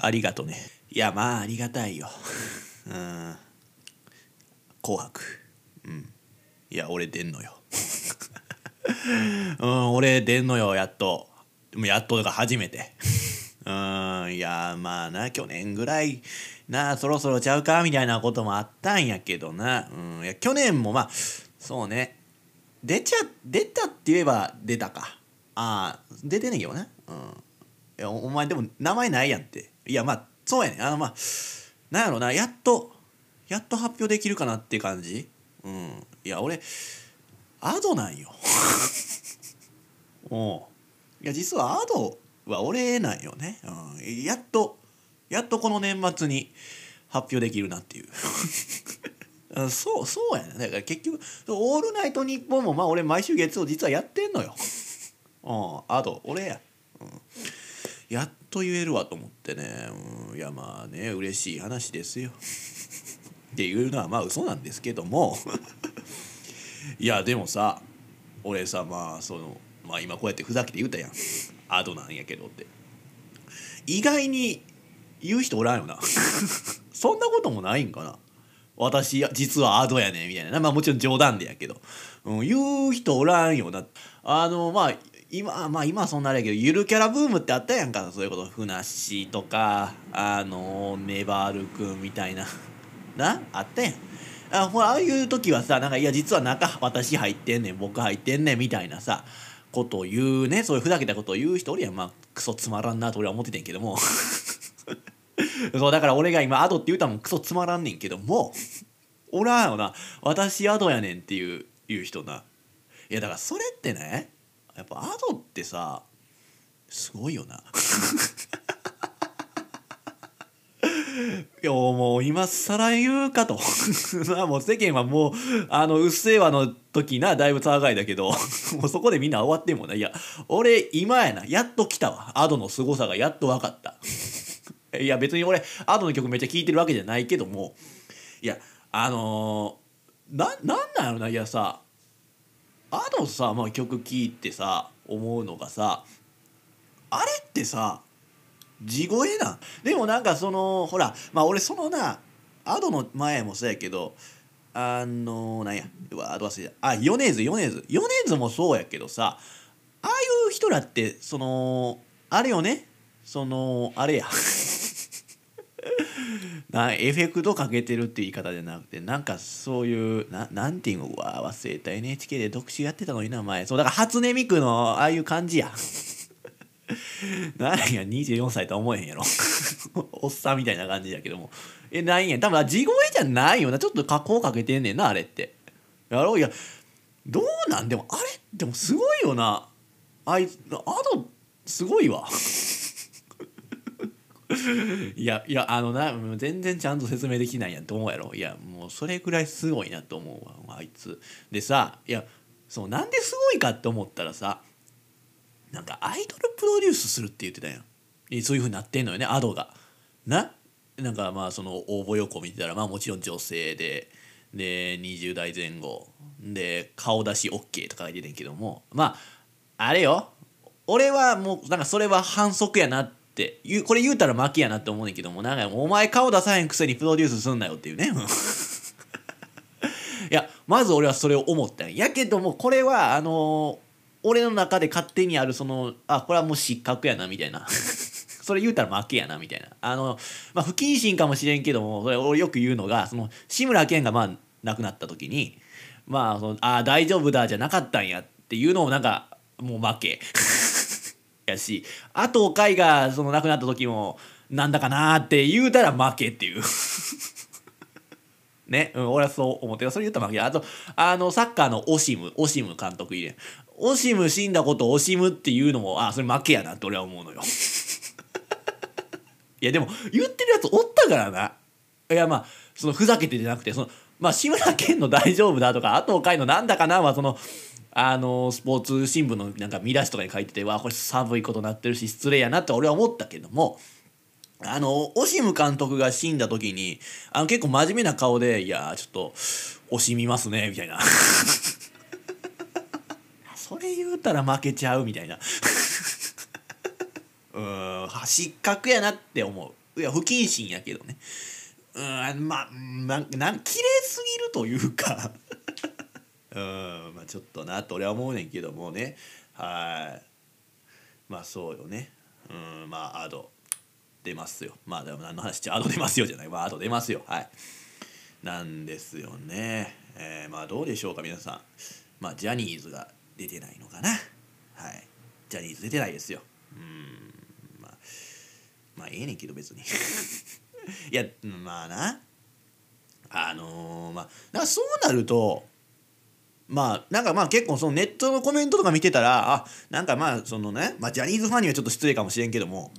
ありがとね。いやまあありがたいよ。うん。紅白。うん。いや俺出んのよ。うん俺出んのよやっと。でもやっとが初めて。うんいやまあな去年ぐらいなそろそろちゃうかみたいなこともあったんやけどな、うん、いや去年もまあそうね。出ちゃ出たって言えば出たか。ああ出てねんけどねうん。いやお前でも名前ないやんって。いやまあそうやねあのまあなんやろな。やっとやっと発表できるかなって感じ。うん。いや俺アドなんよ。お ういや実はアドは俺なんよね、うん、やっとやっとこの年末に発表できるなっていう。そうそうやねだから結局「オールナイトニッポン」もまあ俺毎週月曜実はやってんのよ。うん。アド俺や、うん、やっと言えるわと思ってね、うん、いやまあね嬉しい話ですよ。っていうのはまあ嘘なんですけども。いやでもさ俺さまあそのまあ今こうやってふざけて言うたやん。アドなんやけどって。意外に言う人おらんよな。そんなこともないんかな。私実はアドやねみたいな。まあもちろん冗談でやけど、うん、言う人おらんよな。あのまあ今まあ今はそんなあれやけどゆるキャラブームってあったやんかそういうこと。ふなっしーとかあのネバールくんみたいな。なあったやん。あほらああいう時はさなんかいや実は中私入ってんねん僕入ってんねんみたいなさことを言うねそういうふざけたことを言う人おるやん。まあクソつまらんなと俺は思っててんけども。そうだから俺が今アドって言うたのもクソつまらんねんけどもおらんよな。私アドやねんっていう言う人な。いやだからそれってねやっぱアドってさすごいよな。いやもう今更言うかと。まあもう世間はもうあの「うっせぇわ」の時なだいぶ騒がいだけど もうそこでみんな終わってもな。いや俺今やなやっと来たわ。アドの凄さがやっと分かった。いや別に俺アドの曲めっちゃ聴いてるわけじゃないけども。いやあのー、ななんなんやろないやさ。アドさ、まあ、曲聴いてさ思うのがさあれってさ地声なん？でもなんかそのほらまあ俺そのなアドの前もそうやけどあのなんや？わアド忘れた。あ米津米津。米津もそうやけどさああいう人らってそのあれよね？そのあれや。なエフェクトかけてるっていう言い方じゃなくてなんかそういうななんていうのうわ忘れた。NHK で特集やってたのにな前。そうだから初音ミクのああいう感じや。なんや24歳とは思えへんやろ。おっさんみたいな感じやけども。えないんや。多分地声じゃないよな。ちょっと加工かけてんねんなあれって。やろう。いやどうなん？でもあれ？でもすごいよな。あいつあとすごいわ。いやいやあのな全然ちゃんと説明できないやんと思うやろ。いやもうそれぐらいすごいなと思うわあいつ。でさいやそうなんですごいかって思ったらさなんかアイドルプロデュースするって言ってたやん。そういうふうになってんのよねアドが。な？なんかまあその応募横見てたらまあもちろん女性でで20代前後で顔出し OK とか書いててんけども。まああれよ。俺はもうなんかそれは反則やなって言うこれ言うたら負けやなって思うねんけどもなんかお前顔出さへんくせにプロデュースすんなよっていうね。いやまず俺はそれを思ったんやけどもこれはあの俺の中で勝手にあるそのあこれはもう失格やなみたいな。それ言うたら負けやなみたいな。あの、まあ、不謹慎かもしれんけどもそれ俺よく言うのがその志村けんがまあ亡くなった時にまあそのあ大丈夫だじゃなかったんやっていうのをなんかもう負け。やしあと海がその亡くなった時もなんだかなって言うたら負けっていう。ね、うん、俺はそう思ってそれ言ったら負けあとあのサッカーのオシムオシム監督いれオシム死んだことを惜しむっていうのもあそれ負けやなって俺は思うのよ。いやでも言ってるやつおったからな。いやまあそのふざけてじゃなくてそのまあ志村けんの大丈夫だとかあと回のなんだかなはそのあのスポーツ新聞のなんか見出しとかに書いててわこれ寒いことなってるし失礼やなって俺は思ったけどもあのオシム監督が死んだ時にあの結構真面目な顔で「いやちょっと惜しみますね」みたいな。それ言うたら負けちゃうみたいな。うん失格やなって思う。いや不謹慎やけどね。うんまあなんなん綺麗すぎるというか。うんまあちょっとなと俺は思うねんけどもね。はい。まあそうよね。うんまあアド出ますよ。まあでも何の話ちゃアド出ますよじゃない。まあアド出ますよ。はい。なんですよね。えー、まあどうでしょうか皆さん。まあジャニーズが出てないのかな。はい。ジャニーズ出てないですよ。うんまあまあええねんけど別に。いやまあな。あのー、まあなそうなるとまあなんかまあ結構そのネットのコメントとか見てたらあなんかまあそのね、まあ、ジャニーズファンにはちょっと失礼かもしれんけども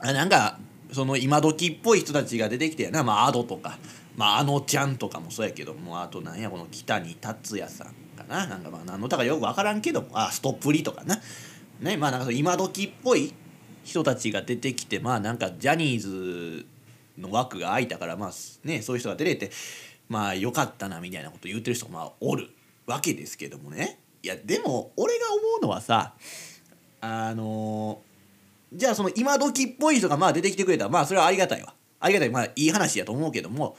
あなんかその今時っぽい人たちが出てきてやなまあアドとか、まあ、あのちゃんとかもそうやけどもあとなんやこの北に達也さんかななんかまあ何の歌かよく分からんけどもあストップリとかな。ねまあなんか今時っぽい人たちが出てきてまあなんかジャニーズの枠が空いたからまあねそういう人が出れてまあよかったなみたいなこと言ってる人もまあおる。わけですけどもねいやでも俺が思うのはさあのじゃあその今時っぽい人がまあ出てきてくれたらまあそれはありがたいわありがたいまあいい話やと思うけども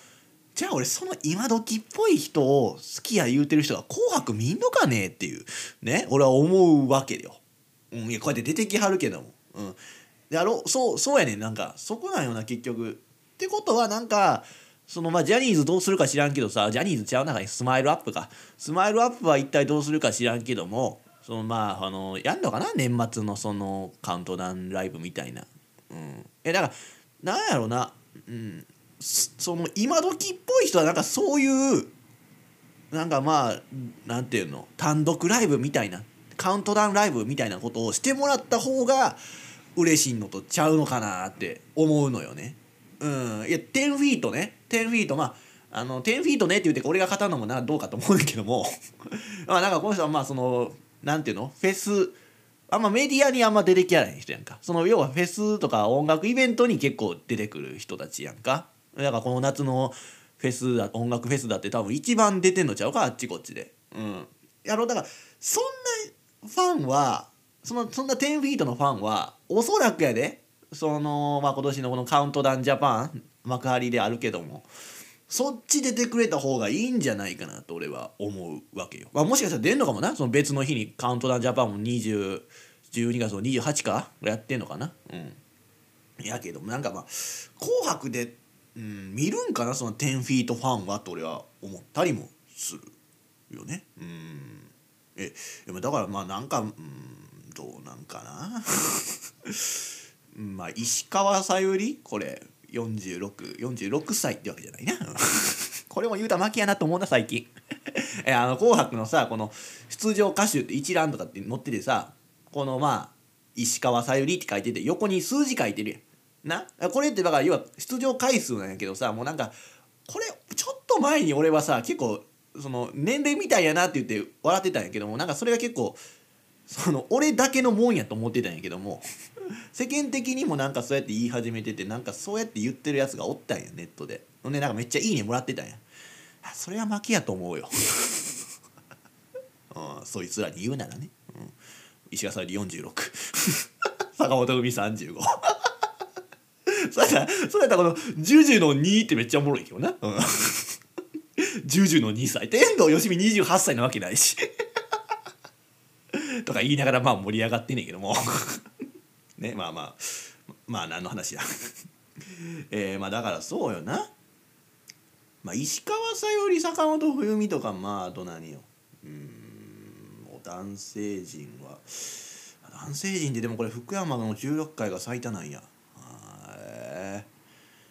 じゃあ俺その今時っぽい人を好きや言うてる人が「紅白」見んのかねっていうね俺は思うわけよ。うん、いやこうやって出てきはるけども。うん、やろそうそうやねんなんかそこなんよな結局。ってことはなんかそのまあジャニーズどうするか知らんけどさジャニーズちゃう？中にスマイルアップか。スマイルアップは一体どうするか知らんけどもそのまああのやんのかな？年末のそのカウントダウンライブみたいな。うん、えだからなんやろうな、うん、その今時っぽい人はなんかそういうなんかまあなんていうの？単独ライブみたいな。カウントダウンライブみたいなことをしてもらった方が嬉しいのとちゃうのかなって思うのよね。うん、いや10フィートね。10フィートまああの10フィートねって言って俺が語るのもなどうかと思うんだけども。まあなんかこの人はまあそのなんていうの？フェスあんまメディアにあんま出てきやない人やんか。その要はフェスとか音楽イベントに結構出てくる人たちやんか。だからこの夏のフェスだ音楽フェスだって多分一番出てんのちゃうか？あっちこっちで。うん。やろう。だからそんなファンはそのそんな10フィートのファンはおそらくやで。その、まあ、今年のこのカウントダウンジャパン幕張であるけどもそっち出てくれた方がいいんじゃないかなと俺は思うわけよ。まあ、もしかしたら出んのかもな？その別の日にカウントダウンジャパンも20 12月の28かやってんのかな？うん。やけどなんかまあ「紅白で」うん、見るんかな？その10フィートファンはと俺は思ったりもするよね。うん。えだからまあなんかうんどうなんかな？まあ石川さゆり？これ。4646歳ってわけじゃないな。これも言うたら負けやなと思うな最近。えあの「紅白」のさこの出場歌手って一覧とかって載っててさこのまあ石川さゆりって書いてて横に数字書いてるやん。な？これってだから要は出場回数なんやけどさもうなんかこれちょっと前に俺はさ結構その年齢みたいやなって言って笑ってたんやけどもなんかそれが結構その俺だけのもんやと思ってたんやけども世間的にもなんかそうやって言い始めててなんかそうやって言ってるやつがおったんやネットで。ほんでなんかめっちゃいいねもらってたんや。それは負けやと思うよ、うん、そいつらに言うならね、うん、石川さゆり46 坂本海35 それやそれやったらこの「ジュジュの2」ってめっちゃおもろいけどな、うん、ジュジュの2歳。天童よしみ28歳なわけないし。とか言いながらまあ盛り上がってんねんけども。ねまあまあまあ何の話や。えー、まあだからそうよな。まあ石川さゆり坂本冬美とかまああと何よ。うん男性陣は。男性陣ってでもこれ福山の16回が最多なんや。へ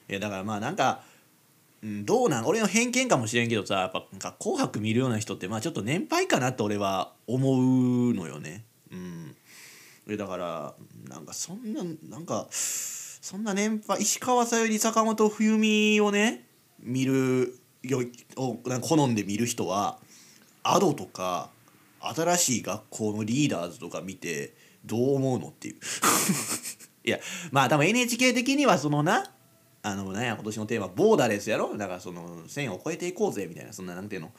えいやだからまあなんかうん、どうなん？俺の偏見かもしれんけどさやっぱなんか「紅白」見るような人ってまあちょっと年配かなって俺は思うのよね。うん、だからなんかそんななんかそんな年配石川さゆり坂本冬美をね見るよをなん好んで見る人はアドとか新しい学校のリーダーズとか見てどう思うのっていう。いやまあ多分 NHK 的にはそのなあのなんや今年のテーマボーダーレスやろ？だからその線を越えていこうぜみたいなそんななんていうの？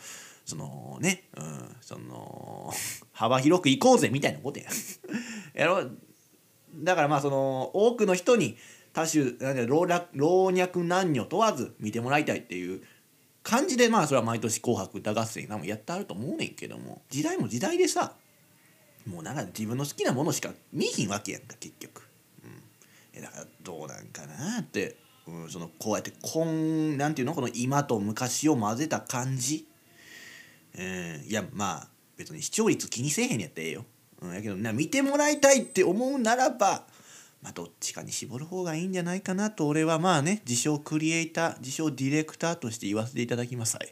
そのねうんその 幅広くいこうぜみたいなことや。やろだからまあその多くの人に多種なん老若老若男女問わず見てもらいたいっていう感じでまあそれは毎年「紅白歌合戦」なんもやってあると思うねんけども時代も時代でさもうなんか自分の好きなものしか見えひんわけやんか結局。うん、だからどうなんかなって。うん、そのこうやってこんなんていうのこの今と昔を混ぜた感じ、うん、いやまあ別に視聴率気にせえへんやったらええよ、うん、やけどな見てもらいたいって思うならばまあどっちかに絞る方がいいんじゃないかなと俺はまあね自称クリエイター自称ディレクターとして言わせていただきますはい。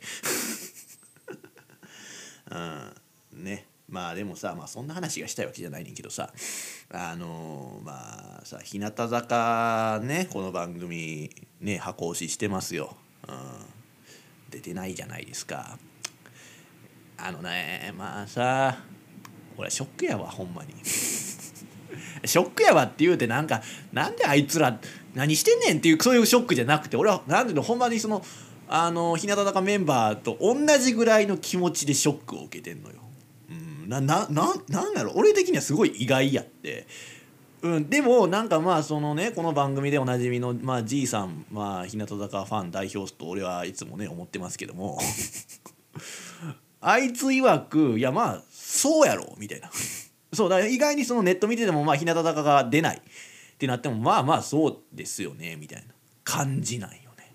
うん。ね。まあでもさ、まあ、そんな話がしたいわけじゃないねんけどさ。あのー、まあさ日向坂ねこの番組ね箱押ししてますよ、うん、出てないじゃないですか。あのねまあさ俺ショックやわほんまに ショックやわって言うてなんかなんであいつら何してんねんっていうそういうショックじゃなくて俺はなんでのほんまにそのあの日向坂メンバーと同じぐらいの気持ちでショックを受けてんのよ。うんななななんだろ？う俺的にはすごい意外やって。うん、でもなんかまあそのねこの番組でおなじみの、まあ、じいさん、まあ、日向坂ファン代表と俺はいつもね思ってますけどもあいつ曰くいやまあそうやろみたいな。そうだ意外にそのネット見ててもまあ日向坂が出ないってなってもまあまあそうですよねみたいな感じなんよね。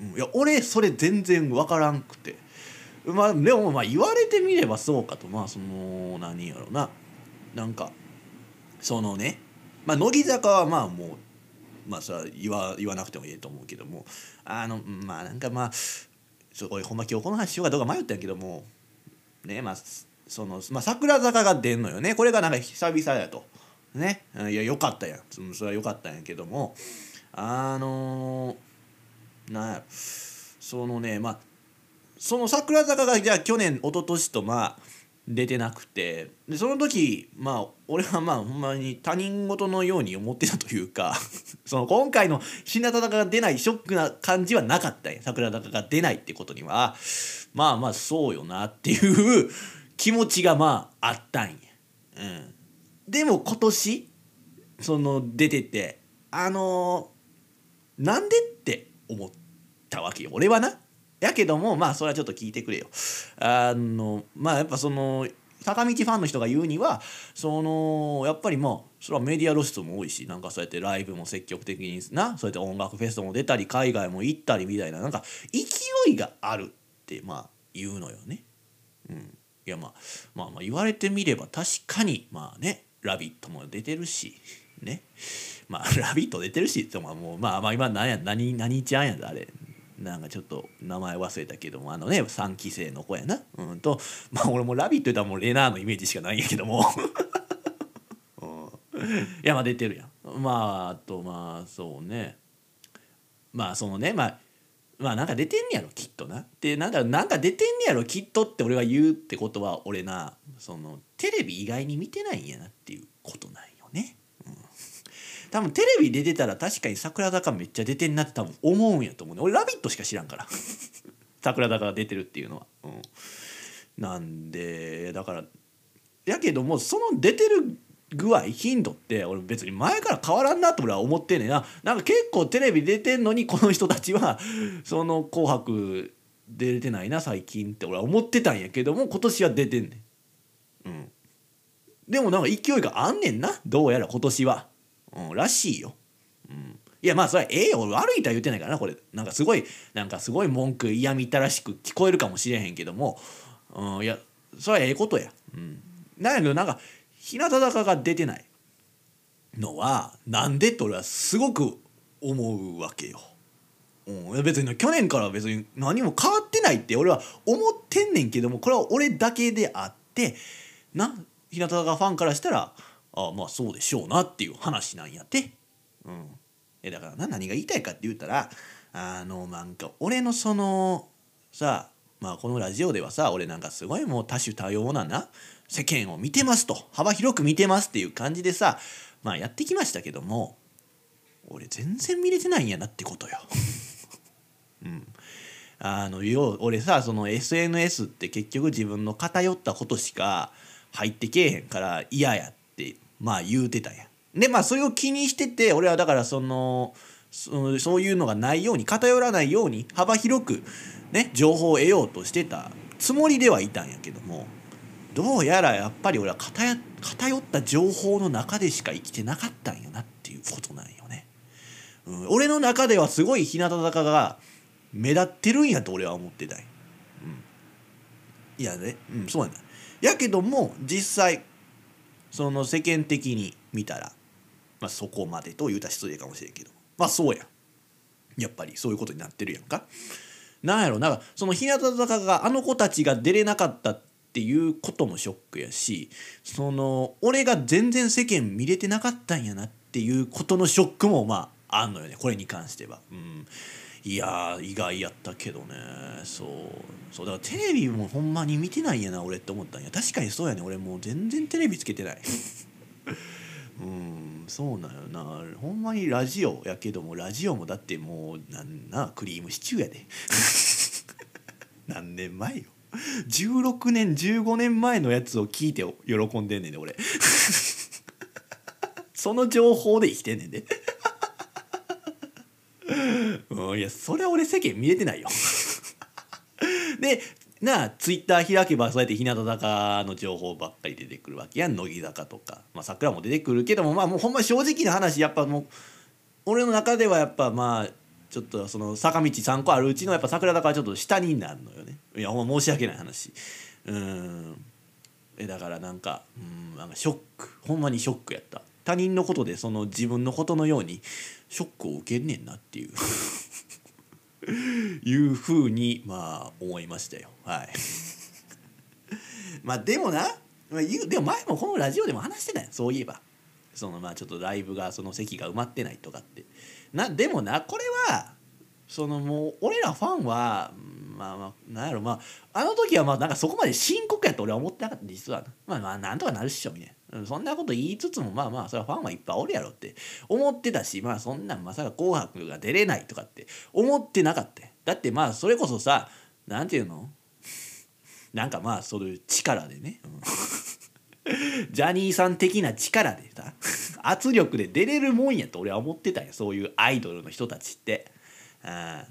うん、いや俺それ全然分からんくて。まあでもまあ言われてみればそうかと。まあその何やろうな。なんかそのねまあ乃木坂はまあもうまあさ言わ言わなくてもいいと思うけども。あのまあなんかまあそこほんま今日この話しようかどうか迷ったんやけども。ねまあその、まあ、桜坂が出んのよね。これがなんか久々やと。ね。いやよかったやん。それはよかったんやけども。あのー、なんや。そのねまあその桜坂がじゃあ去年一昨年とまあ出てなくてでその時まあ俺はまあほんまに他人事のように思ってたというか その今回の日向坂が出ないショックな感じはなかったんや桜坂が出ないってことにはまあまあそうよなっていう 気持ちがまああったんや。うん、でも今年その出ててあのー、なんでって思ったわけよ俺はな。やけどもまあそれはちょっと聞いてくれよ。あのまあやっぱその坂道ファンの人が言うにはそのやっぱりまあそれはメディア露出も多いしなんかそうやってライブも積極的になそうやって音楽フェスも出たり海外も行ったりみたいななんか勢いがあるってまあ言うのよね。うん、いやまあまあまあ言われてみれば確かにまあね「ラビット!」も出てるしねまあ「ラビット!」出てるしってもまあまあ今何や何何ちゃんやだあれなんかちょっと名前忘れたけどもあのね3期生の子やなうんとまあ俺も「ラビット!」言ったらもうレナーのイメージしかないんやけども うん、いやまあ出てるやんまああとまあそうねまあそのねまあまあなんか出てんねやろきっとな。でなんかなんか出てんねやろきっとって俺が言うってことは俺なそのテレビ意外に見てないんやなっていうことなんよね。多分テレビ出てたら確かに桜坂めっちゃ出てんなって多分思うんやと思うね俺「ラビット!」しか知らんから 桜坂が出てるっていうのは。うん、なんでだからやけどもその出てる具合頻度って俺別に前から変わらんなと俺は思ってんねんななんか結構テレビ出てんのにこの人たちは その「紅白」出てないな最近って俺は思ってたんやけども今年は出てんねん。うん、でもなんか勢いがあんねんなどうやら今年は。うん、らしいよ。うん、いやまあそれはええよ悪いとは言ってないからなこれなんかすごいなんかすごい文句嫌みったらしく聞こえるかもしれへんけども、うん、いやそれはええことや。うん、なんやけどなんか日向坂が出てないのはなんでって俺はすごく思うわけよ。うん、別に去年から別に何も変わってないって俺は思ってんねんけどもこれは俺だけであってな日向坂ファンからしたらあまあそうでしょうなっていう話なんやって。うん、えだからな何が言いたいかって言ったらあのなんか俺のそのさまあこのラジオではさ俺なんかすごいもう多種多様なな世間を見てますと幅広く見てますっていう感じでさまあやってきましたけども俺全然見れてないんやなってことよ。うん、あのよ俺さその SNS って結局自分の偏ったことしか入ってけえへんから嫌やってまあ言うてたやん。でまあそれを気にしてて俺はだからそのそそういうのがないように偏らないように幅広くね情報を得ようとしてたつもりではいたんやけどもどうやらやっぱり俺は偏った情報の中でしか生きてなかったんやなっていうことなんよね。うん、俺の中ではすごい日向坂が目立ってるんやと俺は思ってたんや。うん、いやね、うん、そうやな。やけども実際その世間的に見たら、まあ、そこまでと言うた失礼かもしれんけどまあそうややっぱりそういうことになってるやんか。なんやろなんかその日向坂があの子たちが出れなかったっていうこともショックやしその俺が全然世間見れてなかったんやなっていうことのショックもまああんのよねこれに関しては。うんいや意外やったけどね。そう。そうだからテレビもほんまに見てないやな俺って思ったんや。確かにそうやね。俺もう全然テレビつけてない。うんそうなんよな。ほんまにラジオやけどもラジオもだってもうなんなクリームシチューやで。何年前よ。16年15年前のやつを聞いて喜んでんねんで俺。その情報で生きてんねんで。うん、いやそれは俺世間見れてないよ。でなあツイッター開けばそうやって日向坂の情報ばっかり出てくるわけやん。乃木坂とか、まあ、桜も出てくるけどもまあもうほんま正直な話やっぱもう俺の中ではやっぱまあちょっとその坂道3個あるうちのやっぱ桜坂はちょっと下になるのよね。いやほんま申し訳ない話。うん。えだからなんかうんなんかショック。ほんまにショックやった。他人のことでその自分のことのようにショックを受けんねんなっていう。いうふうにまあ思いましたよ。はい。まあでもなまあ、言うでも前もこのラジオでも話してたよ。そういえば。そのまあちょっとライブがその席が埋まってないとかって。なでもなこれはそのもう俺らファンはまあまあなんやろまああの時はまあなんかそこまで深刻やと俺は思ってなかった。実はまあまあなんとかなるっしょみたいな。そんなこと言いつつもまあまあそれはファンはいっぱいおるやろって思ってたしまあそんなんまさか「紅白」が出れないとかって思ってなかった。だってまあそれこそさなんていうの？なんかまあそういう力でね、ジャニーさん的な力でさ圧力で出れるもんやと俺は思ってたんや。そういうアイドルの人たちって。あ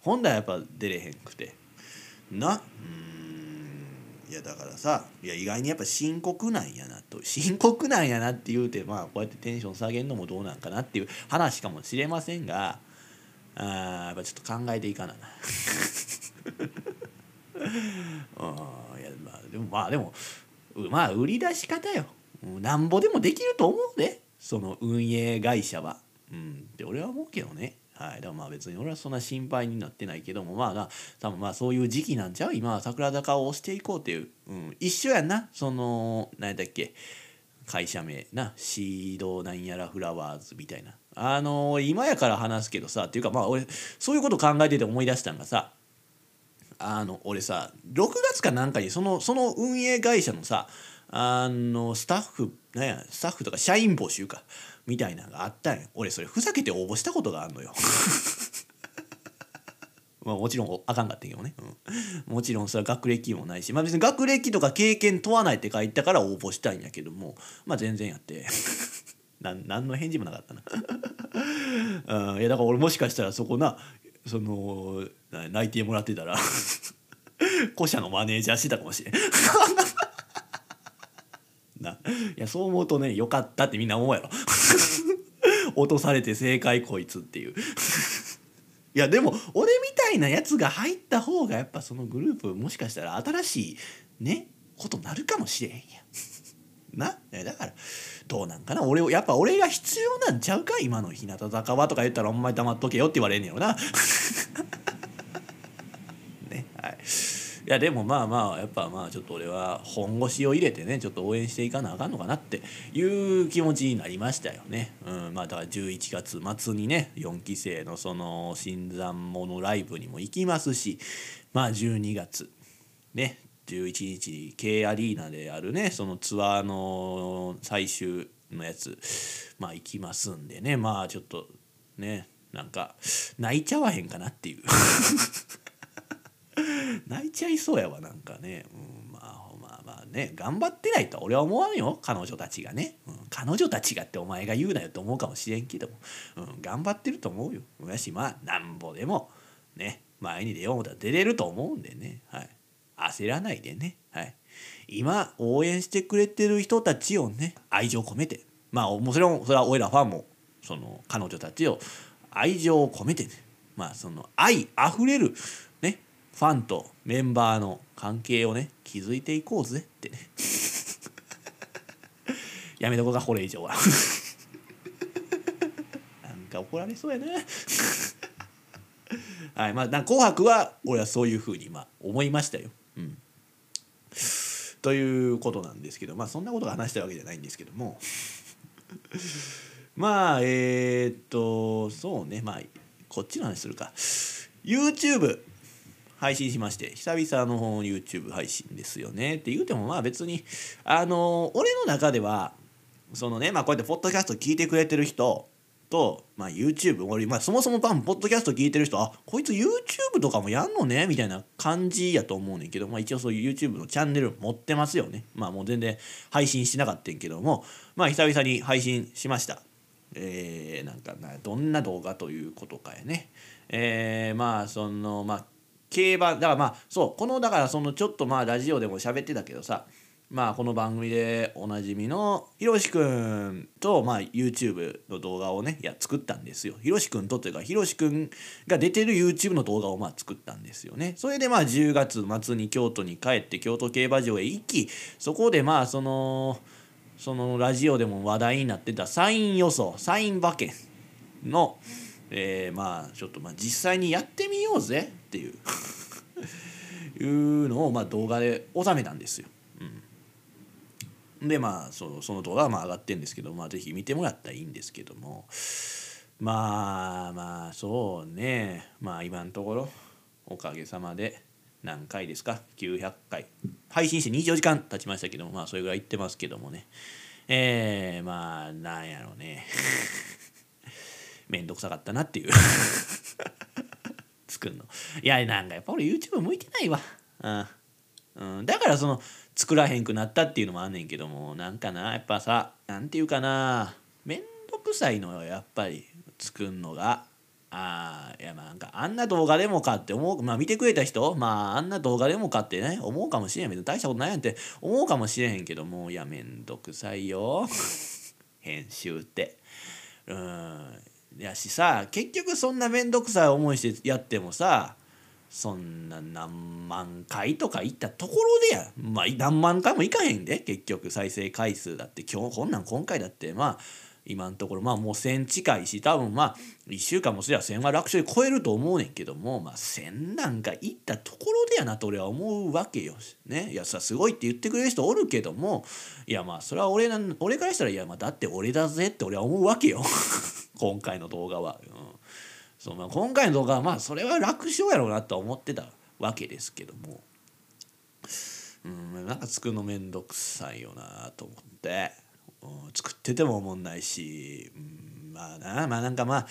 本来はやっぱ出れへんくて。なうん。いやだからさいや意外にやっぱ深刻なんやなと。深刻なんやなって言うてまあこうやってテンション下げるのもどうなんかなっていう話かもしれませんがあやっぱちょっと考えていかなな。あ いやまあでもまあでもまあ売り出し方よ。なんぼでもできると思うねその運営会社は。うん、って俺は思うけどね。はい、だからまあ別に俺はそんな心配になってないけどもまあな多分まあそういう時期なんちゃう？今は桜坂を押していこうっていう、うん、一緒やんな。その何だっけ？会社名な。シードなんやらフラワーズみたいな。あのー、今やから話すけどさっていうかまあ俺そういうこと考えてて思い出したんがさあの俺さ6月かなんかにそのその運営会社のさあのスタッフなんやスタッフとか社員募集か。みたいなのがあったんよ。俺それふざけて応募したことがあるのよ。まあもちろんあかんかったけどね、うん、もちろんそれは学歴もないし。まあ別に学歴とか経験問わないって書いたから応募したいんやけども。まあ全然やって。な何の返事もなかったな。うん。いやだから俺もしかしたらそこなその泣いてもらってたら古社のマネージャーしてたかもしれん。な。いやそう思うとねよかったってみんな思うやろ。落とされて正解こいつっていう。いやでも俺みたいなやつが入った方がやっぱそのグループもしかしたら新しいねことなるかもしれへんや な？だからどうなんかな？俺をやっぱ俺が必要なんちゃうか？今の日向坂はとか言ったらお前黙っとけよって言われんねやろな。ねはい。やでもまあまあやっぱまあちょっと俺は本腰を入れてねちょっと応援していかなあかんのかなっていう気持ちになりましたよね。うん、まあだから11月末にね4期生のその新参者ライブにも行きますしまあ12月ね11日 K アリーナであるねそのツアーの最終のやつまあ行きますんでねまあちょっとねなんか泣いちゃわへんかなっていう 泣いちゃいそうやわなんかね、うん、まあまあまあね。頑張ってないとは俺は思わんよ。彼女たちがね、うん、彼女たちがってお前が言うなよと思うかもしれんけども、うん、頑張ってると思うよ。やしまあなんぼでもね前に出ようと出れると思うんでね、はい、焦らないでね、はい、今応援してくれてる人たちをね愛情込めて。まあもちろんそれは俺らファンもその彼女たちを愛情を込めてね。まあその愛あふれるファンとメンバーの関係をね築いていこうぜってね。やめとこうかこれ以上は。なんか怒られそうやな。はいまあ「紅白」は俺はそういうふうにまあ思いましたよ。うん、ということなんですけどまあそんなことが話したわけじゃないんですけども。まあえー、っとそうねまあこっちの話するか。YouTube 配信しまして久々の YouTube 配信ですよね。って言うてもまあ別にあの俺の中ではそのねまあこうやってポッドキャスト聞いてくれてる人と、まあ、YouTube 俺、まあ、そもそもパンポッドキャスト聞いてる人あこいつ YouTube とかもやんのねみたいな感じやと思うねんけど、まあ、一応そういう YouTube のチャンネル持ってますよね。まあもう全然配信してなかったんけどもまあ久々に配信しました。えー、なんかなどんな動画ということかやね。えー、まあそのまあ競馬だからまあそうこのだからそのちょっとまあラジオでも喋ってたけどさまあこの番組でおなじみのひろしくんとまあ YouTube の動画をねいや作ったんですよ。ひろしくんとというかひろしくんが出てる YouTube の動画をまあ作ったんですよね。それでまあ10月末に京都に帰って京都競馬場へ行きそこでまあそのそのラジオでも話題になってたサイン予想サイン馬券のえー、まあちょっとまあ実際にやってみようぜっていう。いうのをまあ動画で収めたんですよ。うん、でまあそその動画はまあ上がってるんですけどまあ是非見てもらったらいいんですけども。まあまあそうね。まあ今のところおかげさまで何回ですか？900回。配信して24時間経ちましたけどもまあそれぐらい言ってますけどもね。えー、まあなんやろうね。めんどくさかったなっていう。作るの。いやなんかやっぱ俺 YouTube 向いてないわ。うん、うん、だからその作らへんくなったっていうのもあんねんけどもなんかなやっぱさなんていうかなめんどくさいのよやっぱり作るのが。あいやまあなんかあんな動画でもかって思うまあ見てくれた人まああんな動画でもかってね思うかもしれん。けど大したことないやんって思うかもしれへんけどもいやめんどくさいよ。編集って。うんやしさ結局そんな面倒くさい思いしてやってもさそんな何万回とかいったところでやまあ何万回もいかへんで結局。再生回数だって今日こんなん今回だってまあ今のところまあもう1,000近いし多分まあ1週間もすりゃ1,000は楽勝で超えると思うねんけどもまあ1,000なんかいったところでやなと俺は思うわけよ。ね。いやさすごいって言ってくれる人おるけどもいやまあそれは俺な俺からしたらいやまあだって俺だぜって俺は思うわけよ。今回の動画は。うんそうまあ、今回の動画はまあそれは楽勝やろうなとは思ってたわけですけども。うんなんか作るの面倒くさいよなと思って。うん作ってても思んないし、うん、まあなまあなんかまあ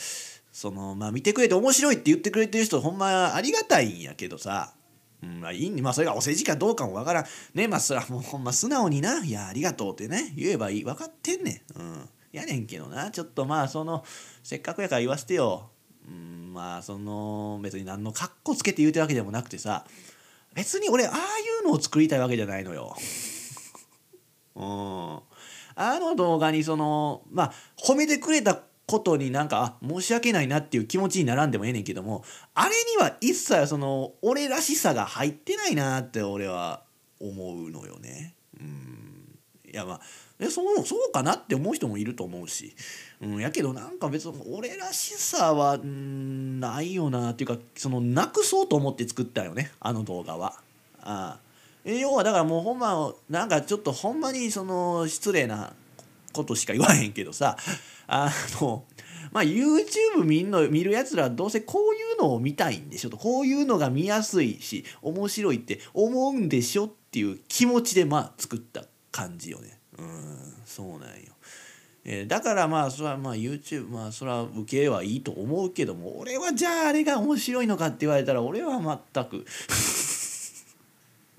そのまあ見てくれて面白いって言ってくれてる人ほんまありがたいんやけどさ、うんまあ、いいまあそれがお世辞かどうかもわからんねまあそれはもうほんま素直にな「いやありがとう」ってね言えばいい分かってんねん。うんやねんけどな。ちょっとまあそのせっかくやから言わせてよ、うん、まあその別に何のカッコつけて言うてるわけでもなくてさ。別に俺ああいうのを作りたいわけじゃないのよ。うん。あの動画にそのまあ褒めてくれたことになんか申し訳ないなっていう気持ちにならんでもええねんけどもあれには一切その俺らしさが入ってないなって俺は思うのよね。うん。いやまあえそうそうかなって思う人もいると思うし、うん、やけどなんか別に俺らしさはないよなっていうかそのなくそうと思って作ったよねあの動画は。ああ。要はだからもうほんまなんかちょっとほんまにその失礼なことしか言わへんけどさあのまあ YouTube 見んの見るやつらはどうせこういうのを見たいんでしょと。こういうのが見やすいし面白いって思うんでしょっていう気持ちでまあ作った感じよね。うんそうなんよ。えー、だからまあそれはまあ YouTube まあそれは受けはいいと思うけども俺はじゃああれが面白いのかって言われたら俺は全く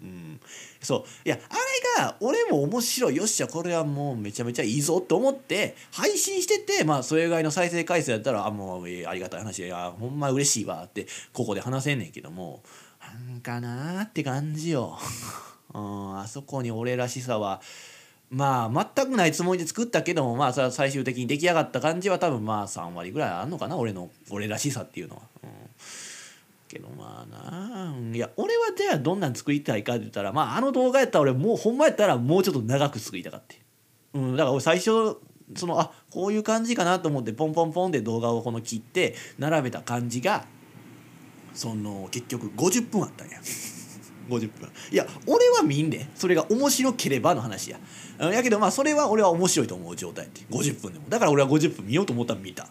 うん、そういやあれが俺も面白いよっしゃこれはもうめちゃめちゃいいぞと思って配信しててまあそれ以外の再生回数やったらあもう、えーありがたい話いやほんま嬉しいわってここで話せんねんけどもなんかなーって感じよ。うん、あそこに俺らしさはまあ全くないつもりで作ったけどもまあそれは最終的に出来上がった感じは多分まあ3割ぐらいあんのかな俺の俺らしさっていうのは。うん。けどまあないや俺はじゃあどんなん作りたいかって言ったらまああの動画やったら俺もうほんまやったらもうちょっと長く作りたかって、う。ん、だから俺最初そのあこういう感じかなと思ってポンポンポンで動画をこの切って並べた感じがその結局50分あったんや。50分。いや俺は見んで。それが面白ければの話や。やけどまあそれは俺は面白いと思う状態。って50分でも。だから俺は50分見ようと思ったら見た、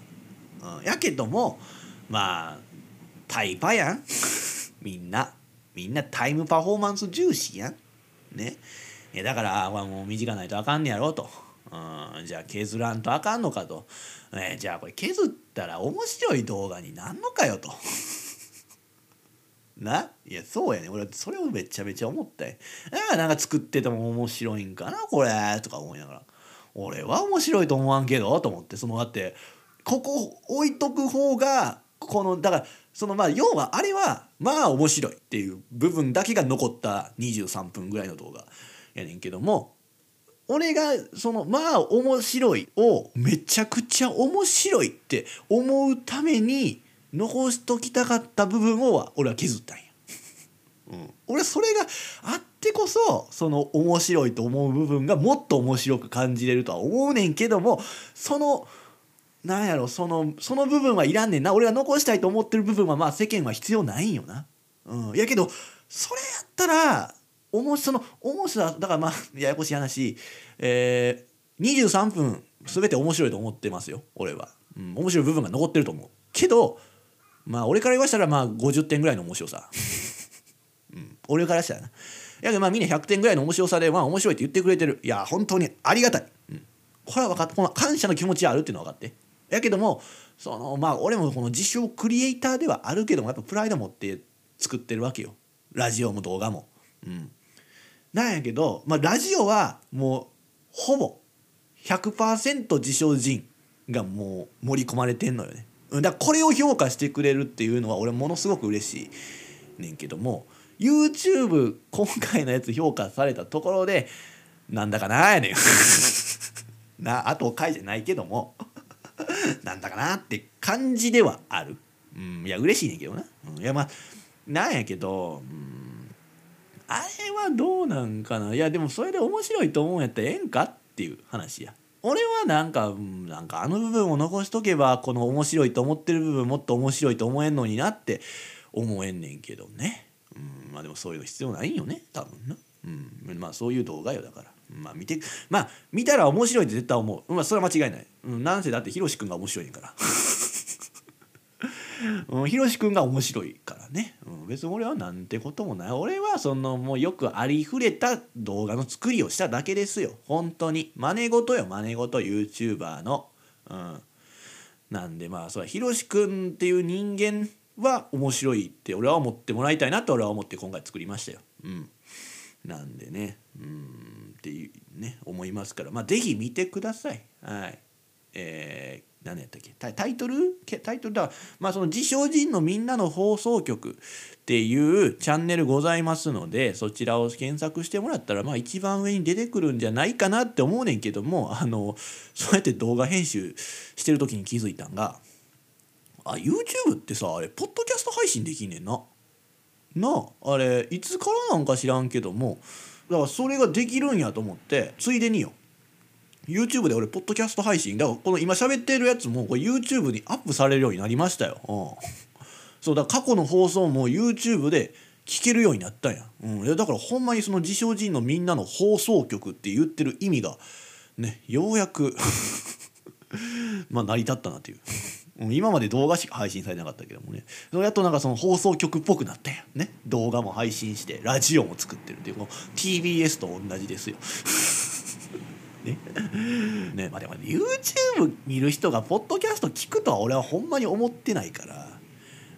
うん、やけどもまあタイパやん。みんな。みんなタイムパフォーマンス重視やん。ね。えだからもう短ないとあかんねやろと、うん、じゃあ削らんとあかんのかと、えじゃあこれ削ったら面白い動画になんのかよと。な？いやそうやね。俺それをめちゃめちゃ思ったよ。だからなんか作ってても面白いんかなこれ。とか思いながら。俺は面白いと思わんけどと思って。そのだってここ置いとく方がこのだからそのまあ要はあれはまあ面白いっていう部分だけが残った23分ぐらいの動画。やねんけども俺がそのまあ面白いをめちゃくちゃ面白いって思うために残しときたかった部分を俺は削ったんや。うん、俺それがあってこそその面白いと思う部分がもっと面白く感じれるとは思うねんけどもそのなんやろそのその部分はいらんねんな。俺が残したいと思ってる部分はまあ世間は必要ないんよな。うん、やけどそれやったらおもその面白さだからまあ ややこしい話、えー、23分全て面白いと思ってますよ俺は、うん、面白い部分が残ってると思う。けどまあ俺から言わしたらまあ50点ぐらいの面白さ、うん、俺からしたらな。やけどまあみんな100点ぐらいの面白さでまあ面白いって言ってくれてる。いや本当にありがたい、うん、これは分かったこの感謝の気持ちはあるっていうのは分かって。やけどもそのまあ俺もこの自称クリエイターではあるけどもやっぱプライド持って作ってるわけよ。ラジオも動画も。うん。なんやけど、まあ、ラジオはもうほぼ100%自称人がもう盛り込まれてんのよね。うんだこれを評価してくれるっていうのは俺ものすごく嬉しいねんけども YouTube 今回のやつ評価されたところでなんだかなやねん。なあと回じゃないけども なんだかなって感じではある、うん、いや嬉しいねんけどな、うん、いやまあなんやけど、うん、あれはどうなんかな。いやでもそれで面白いと思うんやったらええんかっていう話や。俺はなんかなんかあの部分を残しとけばこの面白いと思ってる部分もっと面白いと思えんのになって思えんねんけどね、うん、まあでもそういうの必要ないんよね多分な、うん、まあそういう動画よだから。まあ見てまあ見たら面白いって絶対思う。まあそれは間違いない、うん、なんせだってひろし君が面白いねんから。うん、ひろしくんが面白いからね、うん、別に俺はなんてこともない。俺はそのもうよくありふれた動画の作りをしただけですよ。本当に。真似事よ真似事。YouTuber の。うん。なんでまあそれはひろしくんっていう人間は面白いって俺は思ってもらいたいなと俺は思って今回作りましたよ。うん。なんでね。うん。っていうね思いますから。まあ是非見てください。はい。えー何やったっけ？タイトル？タイトルだ。まあその自称人のみんなの放送局っていうチャンネルございますのでそちらを検索してもらったらまあ一番上に出てくるんじゃないかなって思うねんけどもあのそうやって動画編集してる時に気づいたんがあ YouTube ってさあれポッドキャスト配信できんねんな。なああれいつからなんか知らんけどもだからそれができるんやと思ってついでによ。YouTube で俺ポッドキャスト配信。だからこの今喋ってるやつもこれ YouTube にアップされるようになりましたよ、うん、そうだから過去の放送も YouTube で聞けるようになったんや、うん、だからほんまにその自称人のみんなの放送局って言ってる意味がねようやく まあ成り立ったなっていう。今まで動画しか配信されなかったけどもね。それやっとなんかその放送局っぽくなったんや。ね。動画も配信してラジオも作ってるっていうこの TBS と同じですよ。ねねまあでも YouTube 見る人がポッドキャスト聞くとは俺はほんまに思ってないから。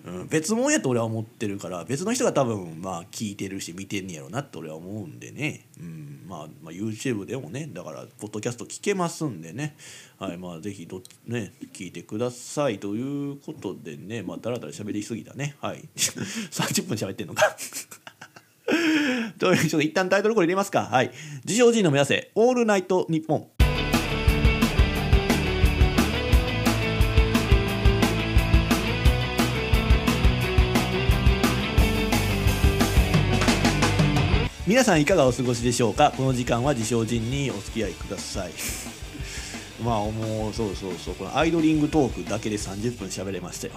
うん、別物やと俺は思ってるから別の人が多分まあ聞いてるし見てんねやろなって俺は思うんでね、うんまあ、まあ YouTube でもねだからポッドキャスト聞けますんでね、はいまあ、ぜひどね聞いてくださいということでねまあだらだら喋りすぎたね。はい。30分喋ってんのか。というちょっと一旦タイトルこれ入れますか。はい。自称人の目指せ。オールナイトニッポン。皆さんいかがお過ごしでしょうか。この時間は自称人にお付き合いください。まあもうそうそうそう。このアイドリングトークだけで30分喋れましたよ。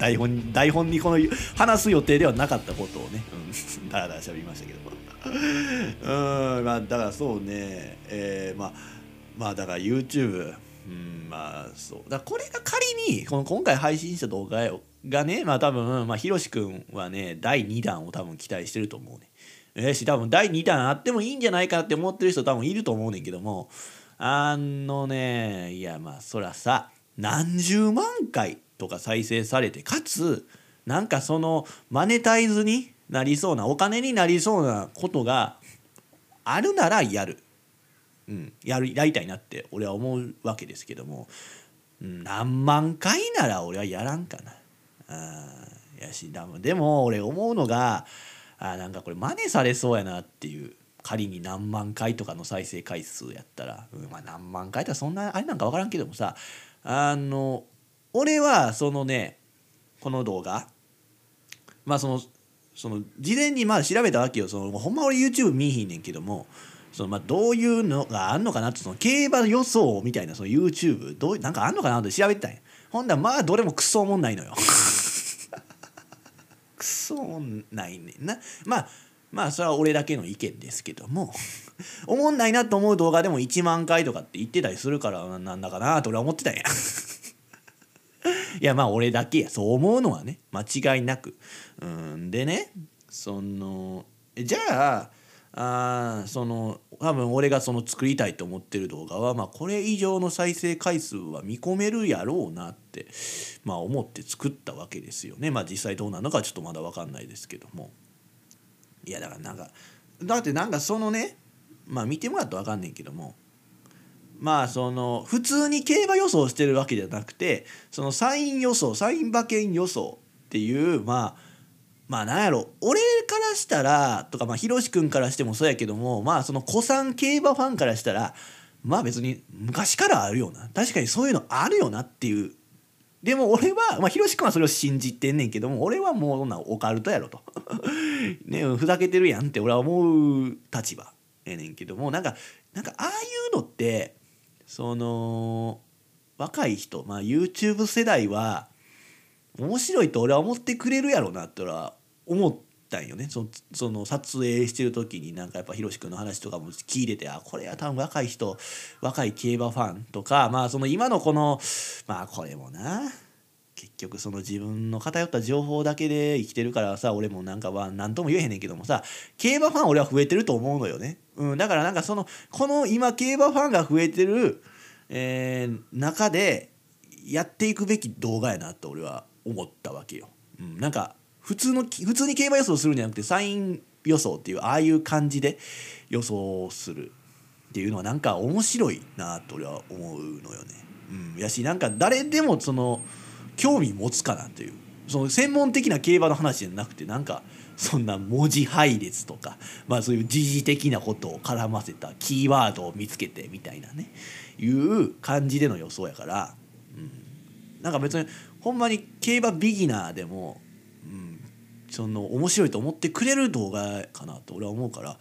台本台本にこの話す予定ではなかったことをね、うん、だらだら喋りましたけど。も うん。まあだからそうね。えー、まあまあだから YouTube うん。まあそう。だこれが仮にこの今回配信した動画がねまあ多分まあひろし君はね第2弾を多分期待してると思うね。えー、し多分第2弾あってもいいんじゃないかって思ってる人多分いると思うねんけども。あのねいやまあそらさ何十万回とか再生されてかつなんかそのマネタイズになりそうなお金になりそうなことがあるならやる、うん、やるやりたいなって俺は思うわけですけども、うん、何万回なら俺はやらんかな。あやしでも俺思うのがあなんかこれ真似されそうやなっていう。仮に何万回とかの再生回数やったら、うんまあ、何万回とかそんなあれなんか分からんけどもさ。あの俺はそのねこの動画まあそのその事前にまあ調べたわけよ。そのほんま俺 YouTube 見ひんねんけどもそのまあどういうのがあんのかなってその競馬予想みたいなその YouTube どうなんかあんのかなって調べてたんや。ほんだらまあどれもクソおもんないのよ。クソおもんないねんな。まあまあそれは俺だけの意見ですけどもおもんないなと思う動画でも1万回とかって言ってたりするからなんだかなと俺は思ってたんや。いやまあ俺だけやそう思うのはね間違いなくうんでねそのじゃああその多分俺がその作りたいと思ってる動画は、まあ、これ以上の再生回数は見込めるやろうなって、まあ、思って作ったわけですよね。まあ、実際どうなのかちょっとまだ分かんないですけども。いやだからなんかだってなんかそのねまあ見てもらったら分かんねんけどもまあその普通に競馬予想してるわけじゃなくてそのサイン予想サイン馬券予想っていうまあまあなんやろ俺からしたらとかまあひろし君からしてもそうやけどもまあその古参競馬ファンからしたらまあ別に昔からあるよな。確かにそういうのあるよなっていう。でも俺はまあひろし君はそれを信じてんねんけども俺はもうそんなオカルトやろと。ねふざけてるやんって俺は思う立場やねんけどもなんかなんかああいうのってその若い人、まあ、YouTube 世代は面白いと俺は思ってくれるやろなって俺は思ったんよねそその撮影してる時になんかやっぱひろし君の話とかも聞いててあこれは多分若い人若い競馬ファンとかまあその今のこのまあこれもな結局その自分の偏った情報だけで生きてるからさ俺もなんかは何とも言えへんねんけどもさ競馬ファン俺は増えてると思うのよね。うん、だからなんかそのこの今競馬ファンが増えてる、えー、中でやっていくべき動画やなと俺は思ったわけよ。うん、なんか普通の普通に競馬予想するんじゃなくてサイン予想っていうああいう感じで予想するっていうのはなんか面白いなと俺は思うのよね。うん、やしなんか誰でもその興味持つかなというその専門的な競馬の話じゃなくてなんかそんな文字配列とか、まあ、そういう時事的なことを絡ませたキーワードを見つけてみたいなねいう感じでの予想やから、うん、なんか別にほんまに競馬ビギナーでも、うん、その面白いと思ってくれる動画かなと俺は思うから。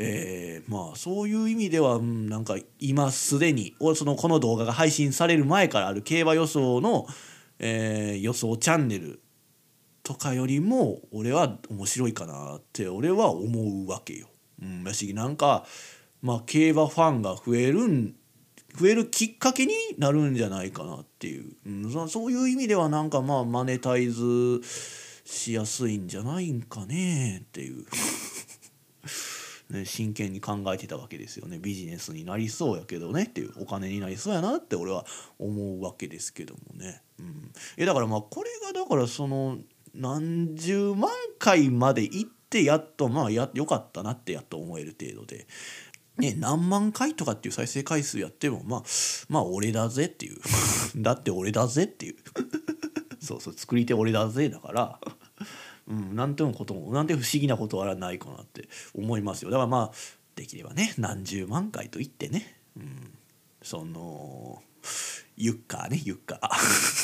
えー、まあそういう意味では、うん、なんか今すでにそのこの動画が配信される前からある競馬予想の、えー、予想チャンネルとかよりも俺は面白いかなって俺は思うわけよ。うん、やしなんかまあ競馬ファンが増えるん増えるきっかけになるんじゃないかなっていう、うん、そそういう意味ではなんかまあマネタイズしやすいんじゃないんかねっていう。ね、真剣に考えてたわけですよね。ビジネスになりそうやけどねっていう。お金になりそうやなって俺は思うわけですけどもね。うん、えだからまあこれがだからその何十万回まで行ってやっとまあやよかったなってやっと思える程度で。ね、何万回とかっていう再生回数やってもまあまあ俺だぜっていう。だって俺だぜっていう。そうそう作り手俺だぜだから。うん、なんてのこともなんて不思議なことはないかなって思いますよ。だからまあできればね何十万回と言ってね、うん、そのユッカーねユッカー。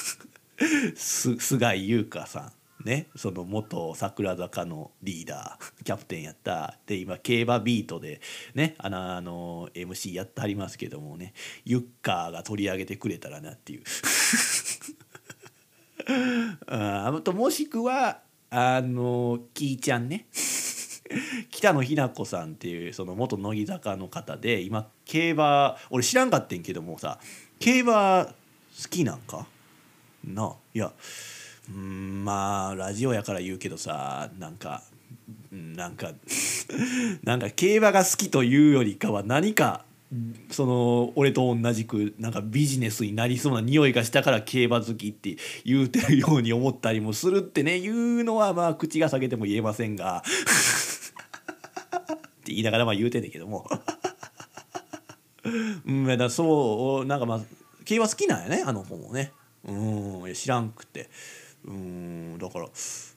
菅井優香さん。ねその元桜坂のリーダー キャプテンやったで今競馬ビートでねあのあの MC やってはりますけどもねユッカーが取り上げてくれたらなっていう。あともしくはあのキーちゃんね。北野日な子さんっていうその元乃木坂の方で今競馬俺知らんかってんけどもさ競馬好きなんか？ないやうんまあラジオやから言うけどさなんかなんか なんか競馬が好きというよりかは何かその俺と同じくなんかビジネスになりそうな匂いがしたから競馬好きって言うてるように思ったりもするってね言うのはまあ口が裂けても言えませんが。って言いながらまあ言うてんねんけども。うんだそうなんかまあ競馬好きなんやねあの子もね。うん知らんくて。うんだから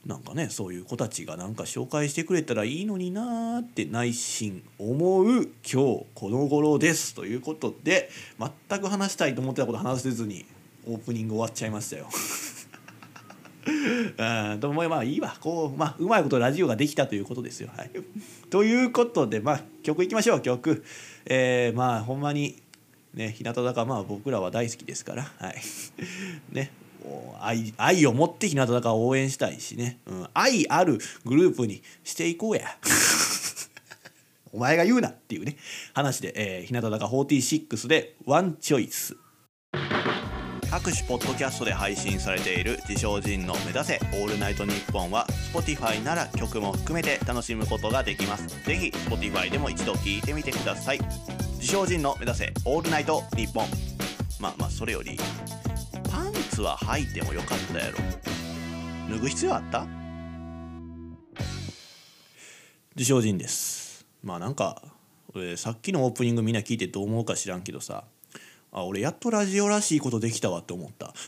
なんかねそういう子たちがなんか紹介してくれたらいいのになーって内心思う今日この頃ですということで全く話したいと思ってたこと話せずにオープニング終わっちゃいましたよ。うんとまあいいわこう、まあ、うまいことラジオができたということですよ。はい、ということで、まあ、曲いきましょう曲。えー、まあほんまにね日向坂まあ僕らは大好きですから。はいね愛愛を持って日向坂を応援したいしね、うん、愛あるグループにしていこうや。お前が言うなっていうね。話で、えー、日向坂46で「ワンチョイス」各種ポッドキャストで配信されている自称人の目指せオールナイトニッポンは Spotify なら曲も含めて楽しむことができます。ぜひ Spotify でも一度聞いてみてください。自称人の目指せオールナイトニッポン。まあまあそれより。ツは履いてもよかったやろ。脱ぐ必要あった？自称人です。まあなんか俺さっきのオープニングみんな聞いてどう思うか知らんけどさ。あ俺やっとラジオらしいことできたわって思った。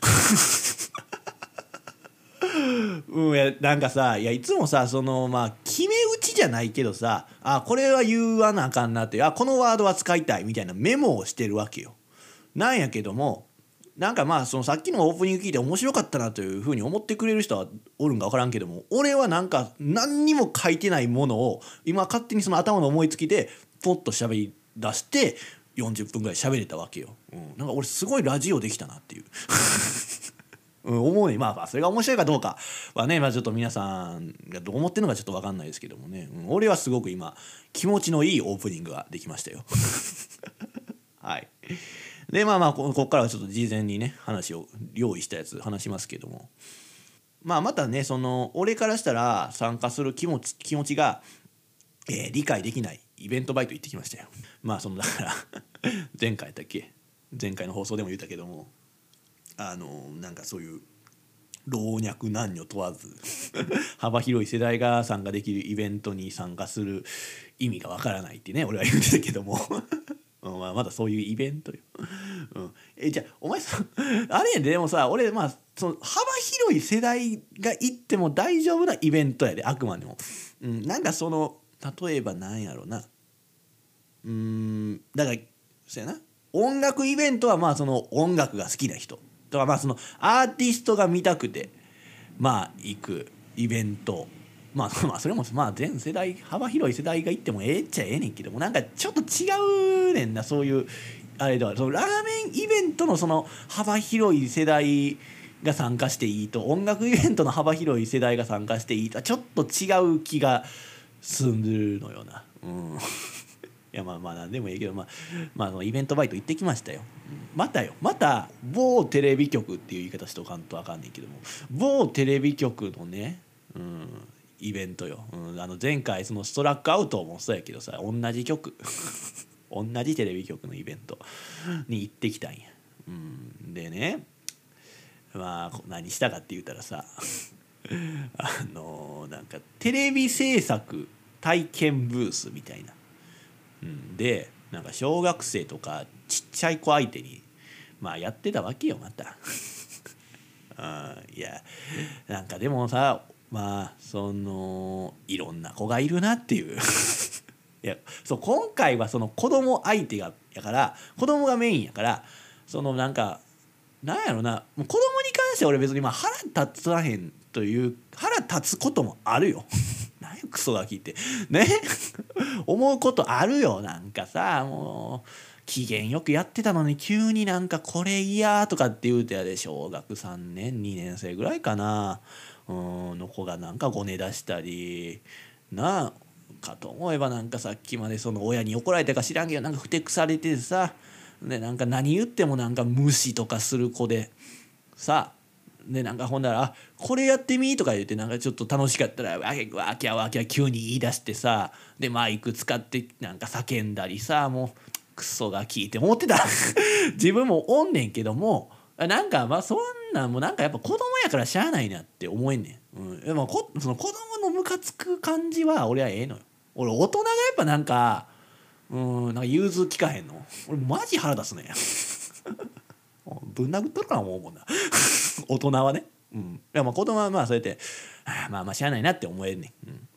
うんやなんかさいやいつもさそのまあ決め打ちじゃないけどさあこれは言わなあかんなってあこのワードは使いたいみたいなメモをしてるわけよ。なんやけどもなんかまあそのさっきのオープニング聞いて面白かったなというふうに思ってくれる人はおるんか分からんけども俺はなんか何にも書いてないものを今勝手にその頭の思いつきでポッと喋り出して40分ぐらい喋れたわけよ、うん、なんか俺すごいラジオできたなっていう。うん、思うね。まあそれが面白いかどうかはね、まあ、ちょっと皆さんがどう思ってるのかちょっと分かんないですけどもね、うん、俺はすごく今気持ちのいいオープニングができましたよ。はい。でまあまあここからはちょっと事前にね話を用意したやつ話しますけども。まあまたねその俺からしたら参加する気持ち気持ちが、えー、理解できないイベントバイト行ってきましたよ。まあそのだから 前回だっけ？前回の放送でも言ったけども。あのなんかそういう老若男女問わず 幅広い世代が参加できるイベントに参加する意味がわからないってね俺は言ってたけども。うんまあ、まだそういうイベントよ。うん、えじゃあお前さ あれやででもさ俺まあその幅広い世代が行っても大丈夫なイベントやであくまでも。うん、なんかその例えばなんやろうな。うんだからそうやな。音楽イベントはまあその音楽が好きな人。とかまあそのアーティストが見たくてまあ行くイベント。まあ、まあそれもまあ全世代幅広い世代が行ってもええっちゃええねんけどもなんかちょっと違うねんなそういうあれでは。そのラーメンイベントのその幅広い世代が参加していいと音楽イベントの幅広い世代が参加していいとちょっと違う気がするのよな。うん。いやまあまあ何でもいいけど、まあ、まああのイベントバイト行ってきましたよ。またよ。また某テレビ局っていう言い方しとかんとあかんねんけども。某テレビ局のね、うん、イベントよ、うん、あの前回そのストラックアウトもそうやけどさ同じ曲。同じテレビ局のイベントに行ってきたんや、うん、でねまあ何したかって言ったらさ あのなんかテレビ制作体験ブースみたいな、うん、でなんか小学生とかちっちゃい子相手にまあやってたわけよまた。いやなんかでもさまあそのいろんな子がいるなっていう。いやそう今回はその子供相手がやから子供がメインやからそのなんかなんやろなもう子供に関しては俺別にまあ腹立たへんという腹立つこともあるよ。何やクソガキって。ね？思うことあるよなんかさもう。機嫌よくやってたのに急になんかこれ嫌とかって言うてやで小学3年2年生ぐらいかな。うんの子がなんかごね出したり。なかと思えばなんかさっきまでその親に怒られたか知らんけどなんかふてくされてさ。でなんか何言ってもなんか無視とかする子で。さでなんかほんなら「あこれやってみ」とか言ってなんかちょっと楽しかったらわけわきゃわきゃ急に言い出してさ。でマイク使ってなんか叫んだりさ。もうクソが聞いて思ってた。自分もおんねんけどもなんかまあそんなんもなんかやっぱ子供やからしゃあないなって思えんねん、うん、でもこその子供のムカつく感じは俺はええのよ。俺大人がやっぱなんかうんなんか融通聞かへんの。俺マジ腹出すね ぶん殴っとるかな思うもんな。大人はね。うん。いやまあ子供はまあそうやってあまあまあしゃあないなって思えんねん、うん、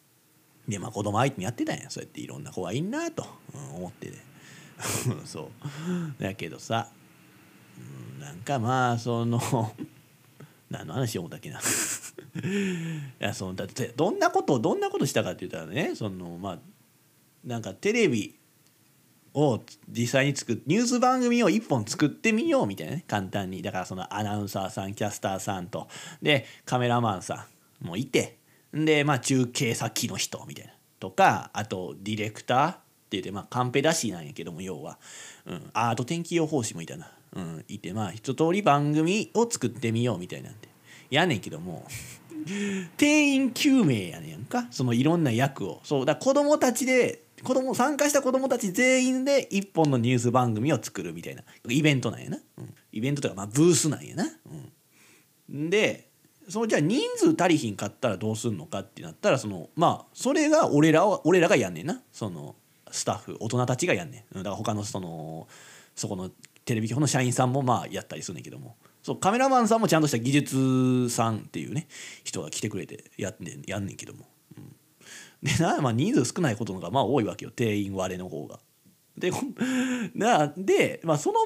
でまあ子供相手にやってたんや。そうやっていろんな子がいんなと、うん、思ってね そう。だけどさ、なんかまあその何の話を思ったっけな。いやそのだってどんなことをどんなことしたかって言ったらねそのまあなんかテレビを実際に作ニュース番組を1本作ってみようみたいなね簡単に。だからそのアナウンサーさんキャスターさんと。でカメラマンさんもいて。でまあ中継先の人みたいな。とかあとディレクターーっててまあカンペ出しなんやけども要は、うん、アート天気予報士もいたな、うん、いてまあ一通り番組を作ってみようみたいなんでやねんけども。定員9名やねんか。そのいろんな役を。そう。だ子供たちで子供参加した子供たち全員で一本のニュース番組を作るみたいな。イベントなんやな、うん、イベントとかまあブースなんやな、うん、でそのじゃあ人数足りひんかったらどうすんのかってなったらそのまあそれが俺らは俺らがやんねんな。そのスタッフ大人たちがやんねん。だから他のそのそこのテレビ局の社員さんもまあやったりするんだけども。そうカメラマンさんもちゃんとした技術さんっていうね人が来てくれてやんねんやんねんけども、うん、でな、まあ、人数少ないことのがまあ多いわけよ。定員割れの方が。で なで、まあ、その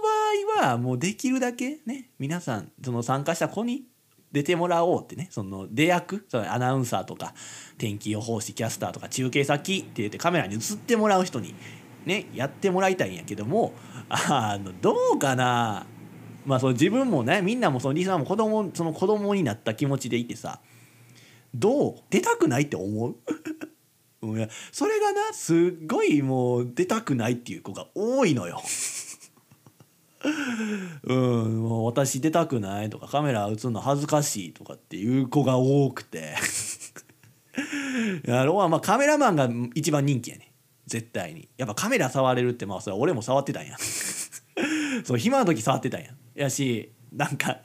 場合はもうできるだけね皆さんその参加した子に出てもらおうってねその出役そのアナウンサーとか天気予報士キャスターとか中継先って言ってカメラに映ってもらう人にねやってもらいたいんやけどもあのどうかな？まあその自分もねみんなもそのリスナーも子供その子供になった気持ちでいてさどう？出たくないって思う？それがなすっごいもう出たくないっていう子が多いのよ。うんもう私出たくないとかカメラ映るの恥ずかしいとかっていう子が多くて。やろうはまあカメラマンが一番人気やね。絶対に。やっぱカメラ触れるってまあそれ俺も触ってたんや。そう暇な時触ってたんや。やしなんか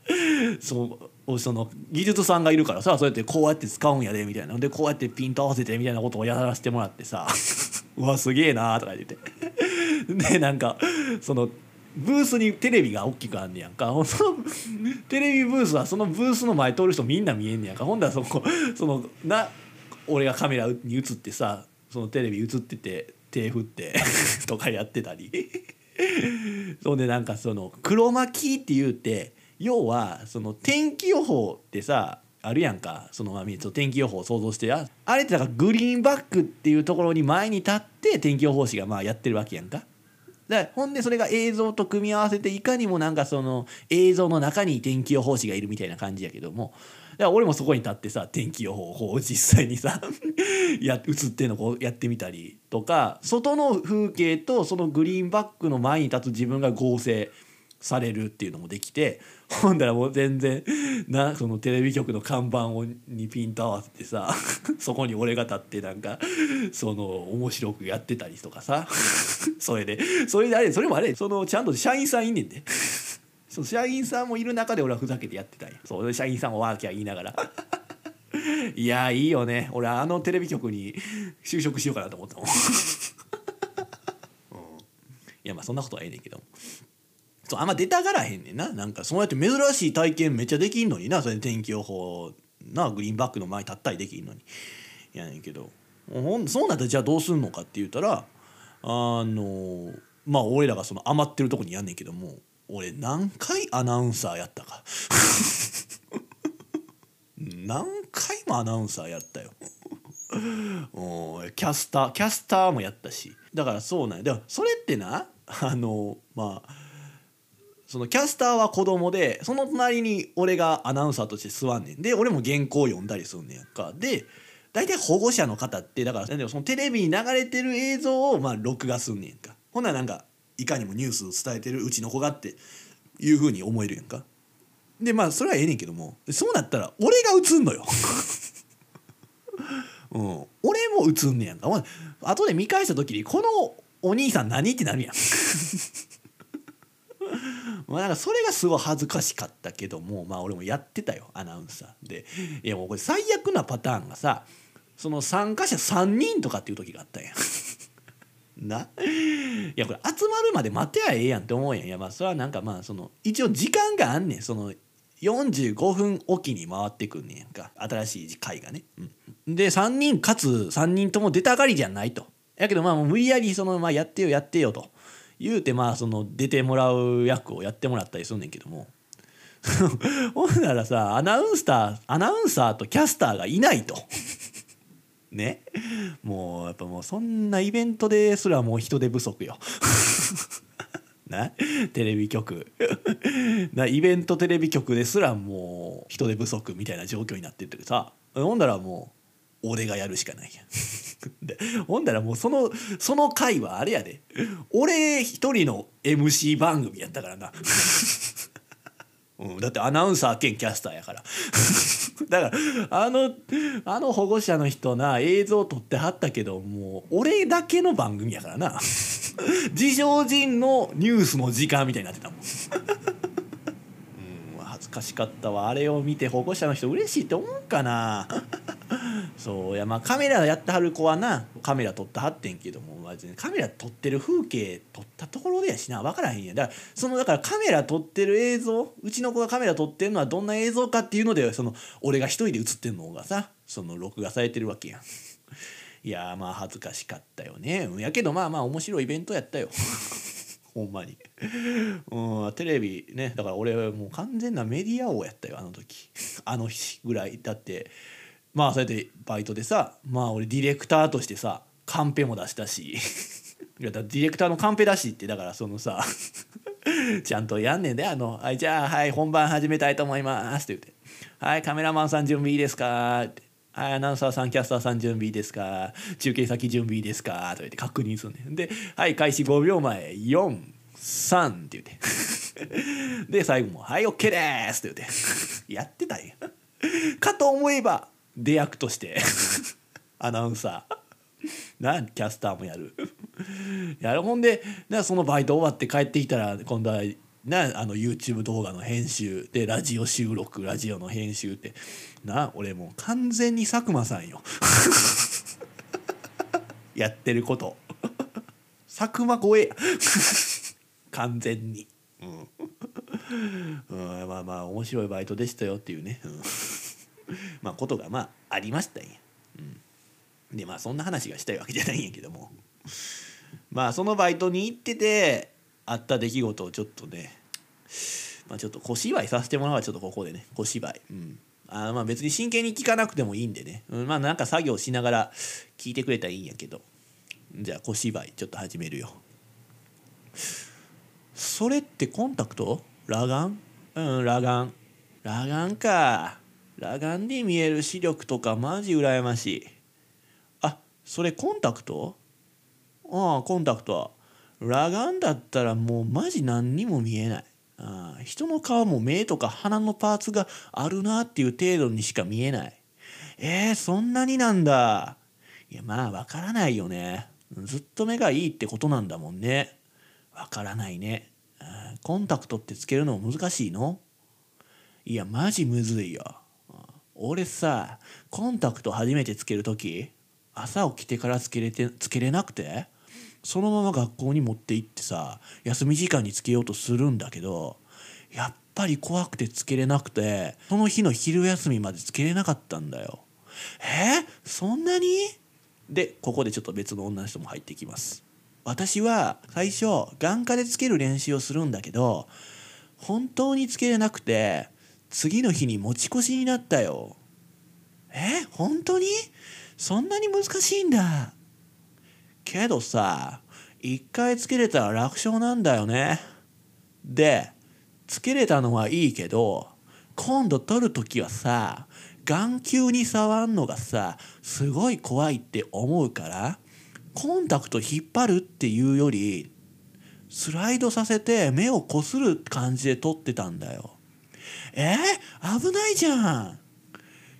そうその技術さんがいるからさそうやってこうやって使うんやでみたいな。でこうやってピント合わせてみたいなことをやらせてもらってさ うわすげえなーとか言って。でなんかそのブースにテレビが大きくあんねやんか。そのテレビブースはそのブースの前通る人みんな見えんねやんか。ほんだらそこそのな俺がカメラに映ってさそのテレビ映ってて手振って とかやってたり。そんでなんかその黒巻きって言うて要はその天気予報ってさあるやんか。そのまあ天気予報を想像してああれってだからグリーンバックっていうところに前に立って天気予報士がまあやってるわけやんか。だほんでそれが映像と組み合わせていかにもなんかその映像の中に天気予報士がいるみたいな感じやけども。だから俺もそこに立ってさ天気予報を実際にさ や映ってんのこうやってみたりとか外の風景とそのグリーンバックの前に立つ自分が合成されるっていうのもできて ほんだらもう全然なそのテレビ局の看板をにピント合わせてさ そこに俺が立ってなんかその面白くやってたりとかさ それでそれであれそれもあれそのちゃんと社員さんいんねんで。そう社員さんもいる中で俺はふざけてやってたんや。そう社員さんもワーキャー言いながら。いやいいよね。俺あのテレビ局に就職しようかなと思ったもん、うん、いやまあそんなことはええねんけどそうあんま出たがらへんねんな。なんかそうやって珍しい体験めっちゃできんのにな。それ天気予報なグリーンバックの前立ったりできんのに。やねんけど。ほんそうなったらじゃあどうすんのかって言ったらあのまあ俺らがその余ってるとこにやんねんけども俺何回アナウンサーやったか。何回もアナウンサーやったよ。おキャスターキャスターもやったし。だからそうなんや。でもそれってなあのまあそのキャスターは子供でその隣に俺がアナウンサーとして座んねん。で俺も原稿読んだりすんねんか。で大体保護者の方ってだからでそのテレビに流れてる映像をまあ録画すんねんか。ほんならなんかいかにもニュースを伝えてるうちの子がっていうふうに思えるやんか。でまあそれはええねんけどもそうなったら俺が映んのよ。うん、俺も映んねやんか。後で見返した時にこのお兄さん何ってなるやん。まあなんかそれがすごい恥ずかしかったけどもまあ俺もやってたよアナウンサー。でいやもうこれ最悪なパターンがさその参加者3人とかっていう時があったや。ん な？いやこれ集まるまで待てやええやんって思うやん。いやまあそれはなんかまあその一応時間があんねん。その45分おきに回ってくんねやんか。新しい回がね、うん、で3人かつ3人とも出たがりじゃないと。やけどまあもう無理やりそのまあやってよやってよと。言うてまあその出てもらう役をやってもらったりすんねんけども。ほんならさアナウンサーアナウンサーとキャスターがいないと。ね。もうやっぱもうそんなイベントですらもう人手不足よ。なテレビ局。なイベントテレビ局ですらもう人手不足みたいな状況になっててさ。ほんだらもう俺がやるしかないやん。でほんだらもうそのその回はあれやで。俺一人の MC 番組やったからな。うん、だってアナウンサー兼キャスターやから。だからあのあの保護者の人な映像撮ってはったけどもう俺だけの番組やからな。自称人のニュースの時間みたいになってたもん。うん恥ずかしかったわ。あれを見て保護者の人嬉しいって思うかな。そういやまあカメラやってはる子はなカメラ撮ってはってんけども、まあ、カメラ撮ってる風景撮ったところでやしな。分からへんやだからそのだからカメラ撮ってる映像うちの子がカメラ撮ってるのはどんな映像かっていうのでその俺が一人で映ってんのがさその録画されてるわけやん。いやまあ恥ずかしかったよね。やけどまあまあ面白いイベントやったよ。ほんまに。うんテレビねだから俺はもう完全なメディア王やったよあの時。あの日ぐらい。だってまあそうやってバイトでさまあ俺ディレクターとしてさカンペも出したし。いやだディレクターのカンペだしってだからそのさ ちゃんとやんねんであの「はいじゃあはい本番始めたいと思います」って言って「はいカメラマンさん準備いいですか?」って「はいアナウンサーさんキャスターさん準備いいですか中継先準備いいですか?」と言って確認すんねん。で「はい開始5秒前43」って言って。で最後も「はい OK です」って言って。やってたんや。かと思えば出役として アナウンサー。なキャスターもやる。やるほんでなそのバイト終わって帰ってきたら今度はなあの YouTube 動画の編集でラジオ収録ラジオの編集って。な俺もう完全に佐久間さんよ。やってること。佐久間超えや完全に、うん、うん、まあまあ面白いバイトでしたよっていうね、うん。まあことがまあありましたんや。うん、でまあそんな話がしたいわけじゃないんやけども。まあそのバイトに行っててあった出来事をちょっとねまあちょっと小芝居させてもらうわちょっとここでね。小芝居。うん。あまあ別に真剣に聞かなくてもいいんでね、うん、まあなんか作業しながら聞いてくれたらいいんやけど。じゃあ小芝居ちょっと始めるよ。それってコンタクト？裸眼？うん裸眼。裸眼か。裸眼で見える視力とかマジ羨ましい。あそれコンタクト？ああコンタクト。裸眼だったらもうマジ何にも見えない。あ人の顔も目とか鼻のパーツがあるなっていう程度にしか見えない。えー、そんなになんだ。いやまあわからないよね。ずっと目がいいってことなんだもんね。わからないね。コンタクトってつけるの難しいの？いやマジむずいよ。俺さコンタクト初めてつける時朝起きてからつけれてつけれなくてそのまま学校に持って行ってさ休み時間につけようとするんだけどやっぱり怖くてつけれなくてその日の昼休みまでつけれなかったんだよ。え？そんなに？でここでちょっと別の女の人も入ってきます。私は最初眼科でつける練習をするんだけど本当につけれなくて次の日に持ち越しになったよ。え？本当に？そんなに難しいんだ。けどさ一回つけれたら楽勝なんだよね。でつけれたのはいいけど今度取る時はさ眼球に触んのがさすごい怖いって思うからコンタクト引っ張るっていうよりスライドさせて目をこする感じで撮ってたんだよ。えー、危ないじゃん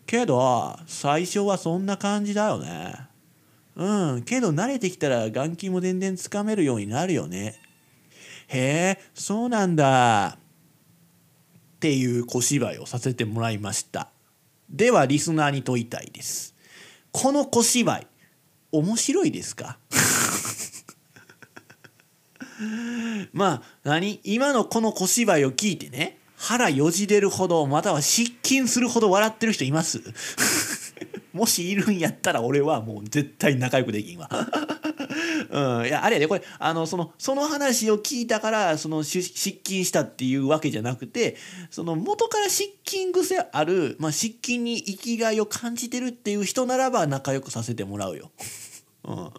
けど最初はそんな感じだよね。うんけど慣れてきたら眼球も全然つかめるようになるよね。へえそうなんだ。っていう小芝居をさせてもらいました。ではリスナーに問いたいです。この小芝居面白いですか？まあ何？今のこの小芝居を聞いてね腹よじれるほどまたは失禁するほど笑ってる人います？もしいるんやったら俺はもう絶対仲良くできんわ。うん、いやあれやでこれあのそのその話を聞いたからその失禁したっていうわけじゃなくてその元から失禁癖ある、まあ、失禁に生きがいを感じてるっていう人ならば仲良くさせてもらうよ。うん、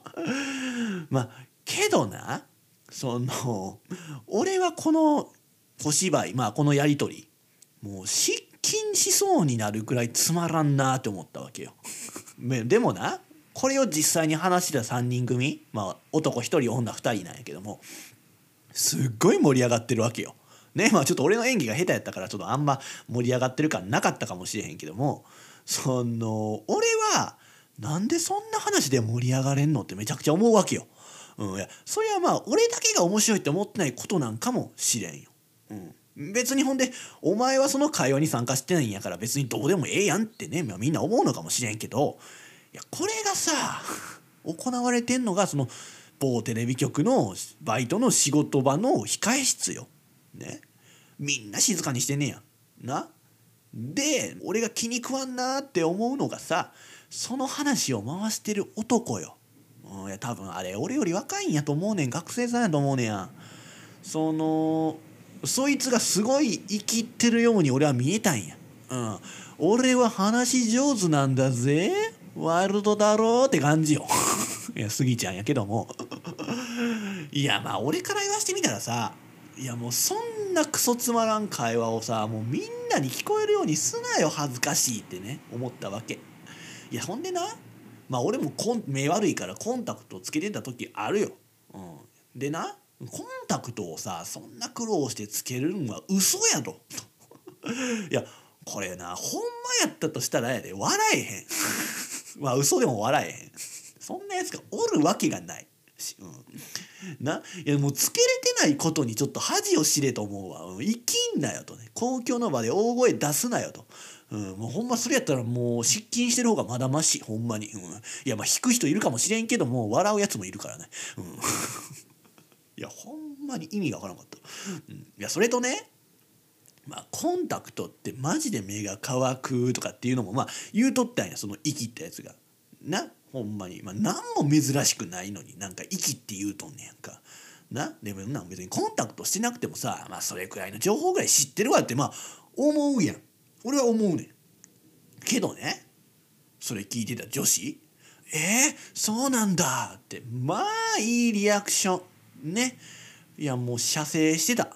まあけどなその俺はこの小芝居まあこのやり取りもう失禁しそうになるくらいつまらんなって思ったわけよ。でもなこれを実際に話した3人組、まあ、男1人女2人なんやけどもすっごい盛り上がってるわけよ。ねまあちょっと俺の演技が下手やったからちょっとあんま盛り上がってる感なかったかもしれへんけどもその俺はなんでそんな話で盛り上がれんのってめちゃくちゃ思うわけよ。うん、いやそれはまあ俺だけが面白いって思ってないことなんかもしれんよ。うん、別にほんでお前はその会話に参加してないんやから別にどうでもええやんってね、みんな思うのかもしれんけどいやこれがさ行われてんのがその某テレビ局のバイトの仕事場の控え室よ。ね。みんな静かにしてねえやん。な。で俺が気に食わんなって思うのがさその話を回してる男よ。うん、いや多分あれ俺より若いんやと思うねん学生さんやと思うねやそのそいつがすごい生きってるように俺は見えたんや。うん、俺は話上手なんだぜ。ワイルドだろうって感じよ。いやスギちゃんやけども。いやまあ俺から言わしてみたらさいやもうそんなクソつまらん会話をさもうみんなに聞こえるようにすなよ恥ずかしいってね思ったわけ。いやほんでなまあ俺もコン目悪いからコンタクトつけてた時あるよ、うん、でなコンタクトをさそんな苦労してつけるんは嘘やと。いやこれなほんまやったとしたらやで笑えへん。まあ嘘でも笑えへん。そんなやつがおるわけがない。し、うん、ないやもうつけれてないことにちょっと恥を知れと思うわ、うん、生きんなよとね。公共の場で大声出すなよと。うん、もうほんまそれやったらもう失禁してる方がまだましほんまに、うん、いやまあ引く人いるかもしれんけども笑うやつもいるからね、うん、いやほんまに意味がわからなかった、うん、いやそれとねまあ、コンタクトってマジで目が乾くとかっていうのもまあ言うとったんやその息ったやつが。なほんまに、まあ、何も珍しくないのになんか息って言うとんねやんか。なでもな別にコンタクトしてなくてもさ、まあ、それくらいの情報ぐらい知ってるわってまあ思うやん俺は思うねん。けどねそれ聞いてた女子えー、そうなんだってまあいいリアクションね。いやもう射精してた。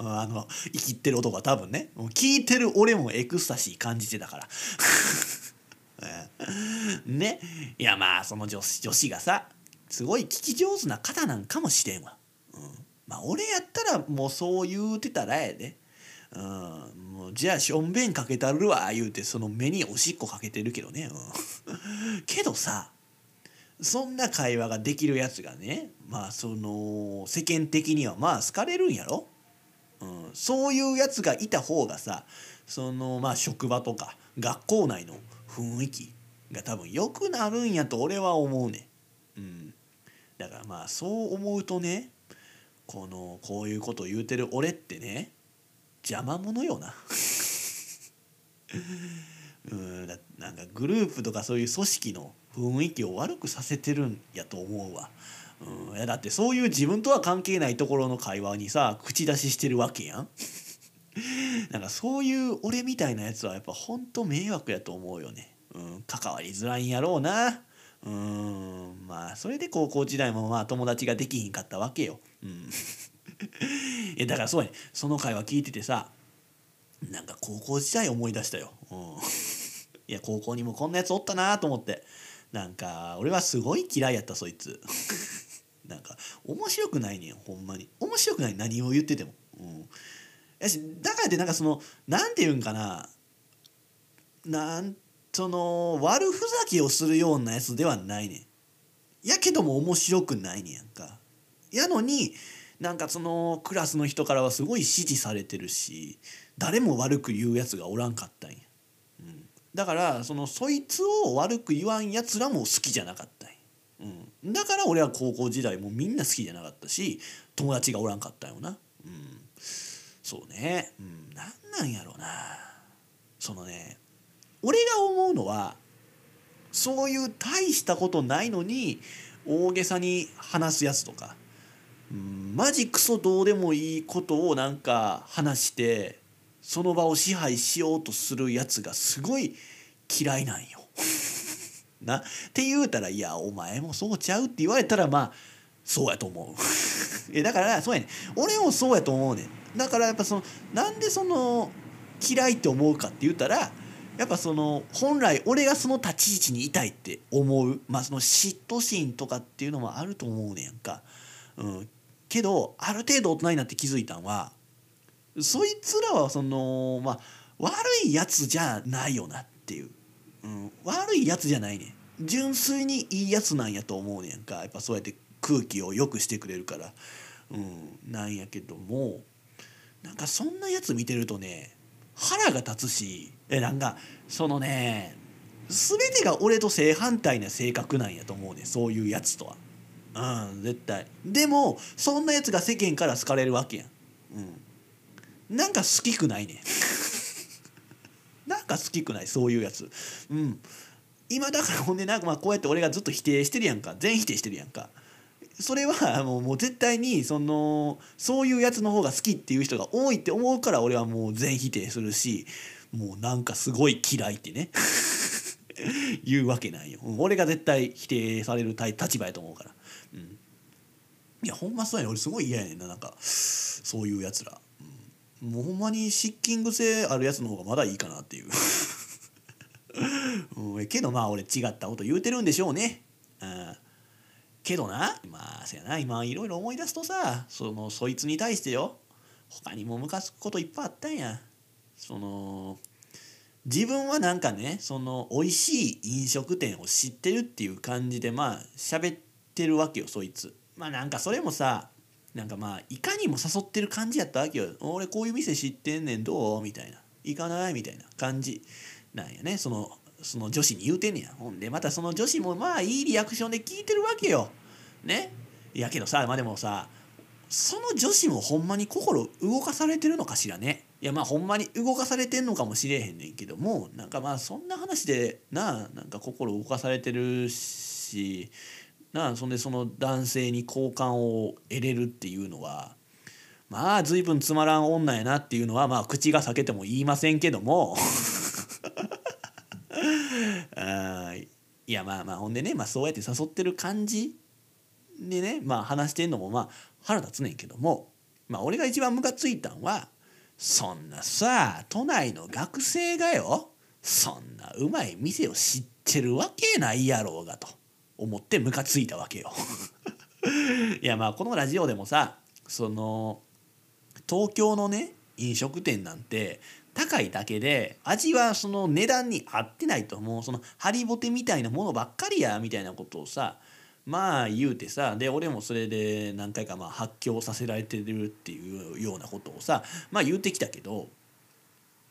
あの生きってる男は多分ね。聞いてる俺もエクスタシー感じてたから。ね。いやまあその女子女子がさすごい聞き上手な方なんかもしれんわ、うん、まあ俺やったらもうそう言うてたらやで。うん、もうじゃあしょんべんかけたるわ言うてその目におしっこかけてるけどね、うん、けどさそんな会話ができるやつがねまあその世間的にはまあ好かれるんやろ、うん、そういうやつがいた方がさそのまあ職場とか学校内の雰囲気が多分良くなるんやと俺は思うね。うん。だからまあそう思うとねこのこういうことを言うてる俺ってね邪魔者よな。うん。だなんかグループとかそういう組織の雰囲気を悪くさせてるんやと思うわ。うん、いやだってそういう自分とは関係ないところの会話にさ口出ししてるわけやん。なんかそういう俺みたいなやつはやっぱほんと迷惑やと思うよね。うん、関わりづらいんやろうな。うんまあそれで高校時代もまあ友達ができひんかったわけよ。うん、いやだからそうやねその会話聞いててさなんか高校時代思い出したよ。うん、いや高校にもこんなやつおったなと思って。なんか俺はすごい嫌いやったそいつ。なんか面白くないねんほんまに。面白くない何を言ってても。うん。やしだからってなんかそのなんて言うんかな。なんその悪ふざけをするようなやつではないねん。やけども面白くないねやんか。やのになんかそのクラスの人からはすごい支持されてるし誰も悪く言うやつがおらんかったんや。だからそのそいつを悪く言わんやつらも好きじゃなかったんうん、だから俺は高校時代もみんな好きじゃなかったし友達がおらんかったよな、うん、そうね、うん、なんなんやろうな。そのね俺が思うのはそういう大したことないのに大げさに話すやつとか、うん、マジクソどうでもいいことをなんか話してその場を支配しようとするやつがすごい嫌いなんよ。なって言うたら「いやお前もそうちゃう」って言われたらまあそうやと思う。えだからそうやね俺もそうやと思うね。だからやっぱそのなんでその嫌いって思うかって言ったらやっぱその本来俺がその立ち位置にいたいって思うまあその嫉妬心とかっていうのもあると思うねんか。うん、けどある程度大人になって気づいたんはそいつらはそのまあ悪いやつじゃないよなっていう、うん、悪いやつじゃないね純粋にいいやつなんやと思うねんか。やっぱそうやって空気を良くしてくれるから、うん、なんやけども。なんかそんなやつ見てるとね腹が立つし。えなんかそのね全てが俺と正反対な性格なんやと思うねそういうやつとは。うん絶対。でもそんなやつが世間から好かれるわけやん。うん。なんか好きくないね なんか好きくない？そういうやつ。うん。今だからほんでなんか まあこうやって俺がずっと否定してるやんか。全否定してるやんか。それはもうもう絶対にそのそういうやつの方が好きっていう人が多いって思うから俺はもう全否定するしもうなんかすごい嫌いってね。言うわけないよ。俺が絶対否定される立場やと思うから、うん、いやほんまそうやね俺すごい嫌やねんな。なんかそういうやつら。もうほんまにシッキング性あるやつの方がまだいいかなっていう うん、けどまあ俺違ったこと言うてるんでしょうね。うん、けどなまあせやな今いろいろ思い出すとさそのそいつに対してよ他にもムカつくこといっぱいあったんや。その自分はなんかねその美味しい飲食店を知ってるっていう感じでまあ喋ってるわけよそいつ。まあなんかそれもさなんかまあいかにも誘ってる感じやったわけよ。俺こういう店知ってんねんどうみたいな。行かないみたいな感じなんやね。そのその女子に言うてんねや。ほんでまたその女子もまあいいリアクションで聞いてるわけよ。ね。やけどさまあでもさその女子もほんまに心動かされてるのかしらね。いやまあほんまに動かされてんのかもしれへんねんけどもなんかまあそんな話でなあなんか心動かされてるしなそんでその男性に好感を得れるっていうのはまあ随分つまらん女やなっていうのはまあ口が裂けても言いませんけども。あ いやまあまあほんでね、まあ、そうやって誘ってる感じでねまあ話してんのもまあ腹立つねんけども。まあ俺が一番ムカついたんはそんなさ都内の学生がよそんなうまい店を知ってるわけないやろうがと。思ってムカついたわけよ。いやまあこのラジオでもさその東京のね飲食店なんて高いだけで味はその値段に合ってないともう。そのハリボテみたいなものばっかりやみたいなことをさまあ言うてさで俺もそれで何回かまあ発狂させられてるっていうようなことをさまあ言うてきたけど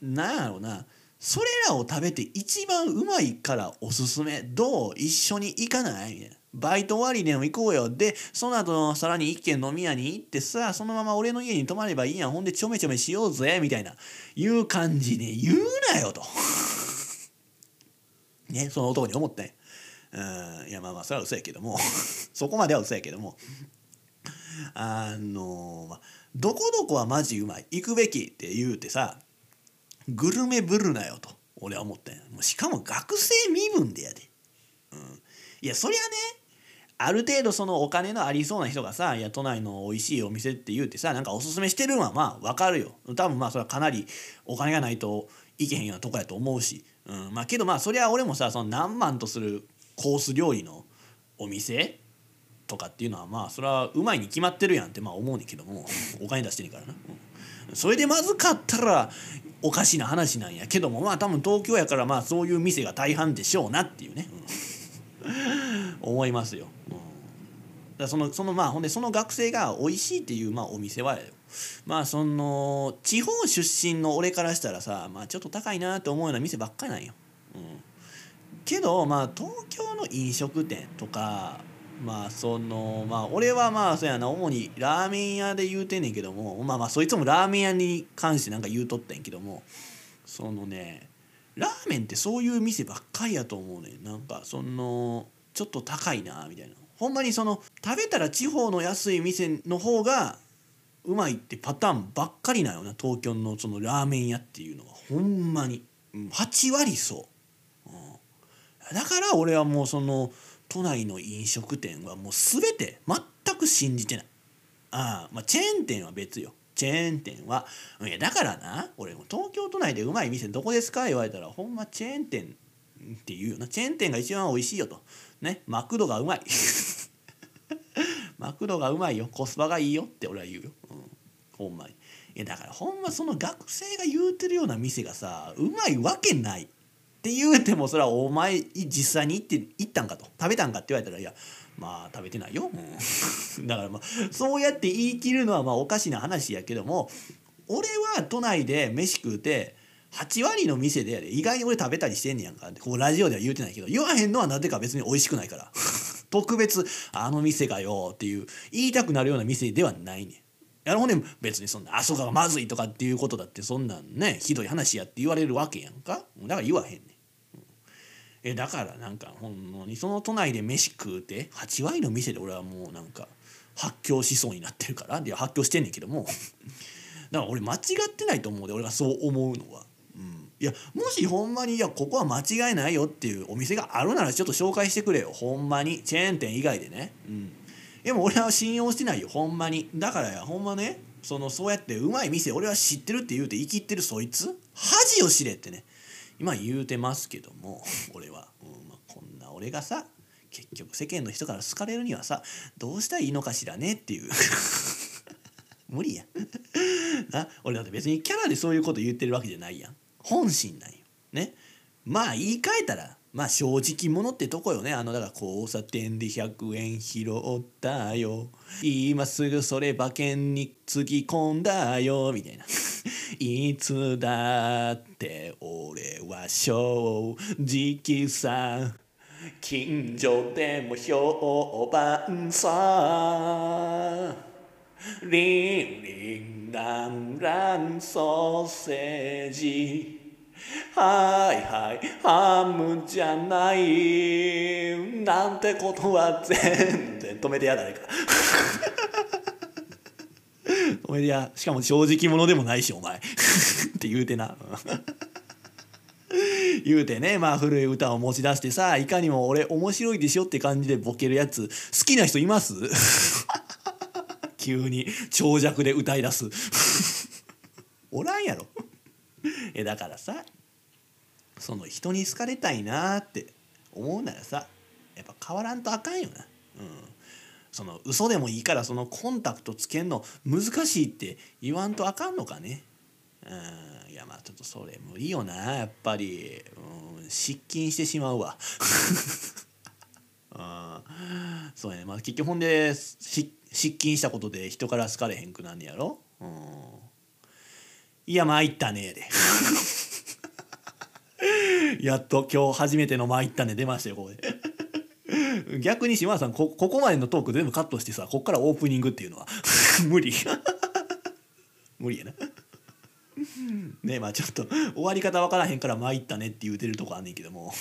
なんやろうな。それらを食べて一番うまいからおすすめどう？一緒に行かない？みたいな。バイト終わりでも行こうよ。で、その後さらに一軒飲み屋に行ってさ、そのまま俺の家に泊まればいいやん。ほんでちょめちょめしようぜ。みたいな、いう感じで言うなよと。ね、その男に思ったんや。うん、いやまあまあそれは嘘やけども そこまでは嘘やけどもあのまあどこどこはマジうまい行くべきって言うてさグルメぶるなよと俺は思ったん。もうしかも学生身分でやで、うん、いやそりゃねある程度そのお金のありそうな人がさいや都内の美味しいお店って言うてさなんかおすすめしてるのはまあわかるよ。多分まあそれはかなりお金がないといけへんようなとこやと思うし、うん、まあけどまあそりゃ俺もさその何万とするコース料理のお店とかっていうのはまあそれはうまいに決まってるやんってまあ思うねんけども。お金出してんからな、うん、それでまずかったらおかしな話なんやけどもまあ多分東京やからまあそういう店が大半でしょうなっていうね、思いますよ、うん、だそのそのまあほんでその学生が美味しいっていうまあお店はまあその地方出身の俺からしたらさまあちょっと高いなって思うような店ばっかりなんよ、うん、けどまあ東京の飲食店とかまあそのまあ俺はまあそうやな主にラーメン屋で言うてんねんけどもまあまあそいつもラーメン屋に関してなんか言うとってんやけどもそのねラーメンってそういう店ばっかりやと思うねん。なんかそのちょっと高いなみたいな。ほんまにその食べたら地方の安い店の方がうまいってパターンばっかりなよな東京のそのラーメン屋っていうのは。ほんまに。8割そう、うん、だから俺はもうその都内の飲食店はもう全て全く信じてない。ああまあチェーン店は別よ。チェーン店はいやだからな俺も東京都内でうまい店どこですか言われたらほんまチェーン店っていうよな。チェーン店が一番美味しいよと。ねマクドがうまい。マクドがうまいよ。コスパがいいよって俺は言うよ、うん、ほんまに。いやだからほんまその学生が言うてるような店がさうまいわけない。って言うてもそれはお前実際に行って行ったんかと。食べたんかって言われたらいやまあ食べてないよ、うん、だからまあそうやって言い切るのはまあおかしな話やけども俺は都内で飯食うて8割の店でやで意外に俺食べたりしてんねやんかこうラジオでは言うてないけど言わへんのはなぜか別に美味しくないから。特別あの店がよっていう言いたくなるような店ではないねん。やろうね別にそんなあそこがまずいとかっていうことだってそんなんねひどい話やって言われるわけやんか。だから言わへん。えだからなんかほんまにその都内で飯食うて8割の店で俺はもうなんか発狂しそうになってるからで発狂してんねんけども。だから俺間違ってないと思うで俺がそう思うのは。うん、いやもしほんまにいやここは間違いないよっていうお店があるならちょっと紹介してくれよ。ほんまに。チェーン店以外でね。うん。でも俺は信用してないよ。ほんまに。だからやほんまねそのそうやってうまい店俺は知ってるって言うて生きってるそいつ恥を知れってね。今言うてますけども俺は、うんまあ、こんな俺がさ結局世間の人から好かれるにはさどうしたらいいのかしらねっていう。無理や。な俺だって別にキャラでそういうこと言ってるわけじゃないやん。本心なんよ。ね。まあ言い換えたらまあ正直者ってとこよね。あのだから交差点で100円拾ったよ。今すぐそれ馬券につぎ込んだよ。みたいな。いつだって俺は正直さ近所でも評判さ。リンリンランランソーセージ。はいはい。ハムじゃない。なんてことは全然。止めてや誰か。止めてやしかも正直者でもないしお前。って言うてな。言うてねまあ古い歌を持ち出してさいかにも俺面白いでしょって感じでボケるやつ好きな人います？急に長尺で歌い出す。おらんやろ。えだからさその人に好かれたいなって思うならさやっぱ変わらんとあかんよな。うん。その嘘でもいいからそのコンタクトつけんの難しいって言わんとあかんのかね。うん。いやまあちょっとそれ無理よなやっぱり、うん、失禁してしまうわ。うん。そうやね。まあ結局ほんで失禁したことで人から好かれへんくなんねやろ？うん。いや参ったねで。やっと今日初めての参ったね出ましたよここで。逆に島田さんこここまでのトーク全部カットしてさこっからオープニングっていうのは。無理。無理やな。ねまあちょっと終わり方分からへんから参ったねって言うてるとこあんねんけども。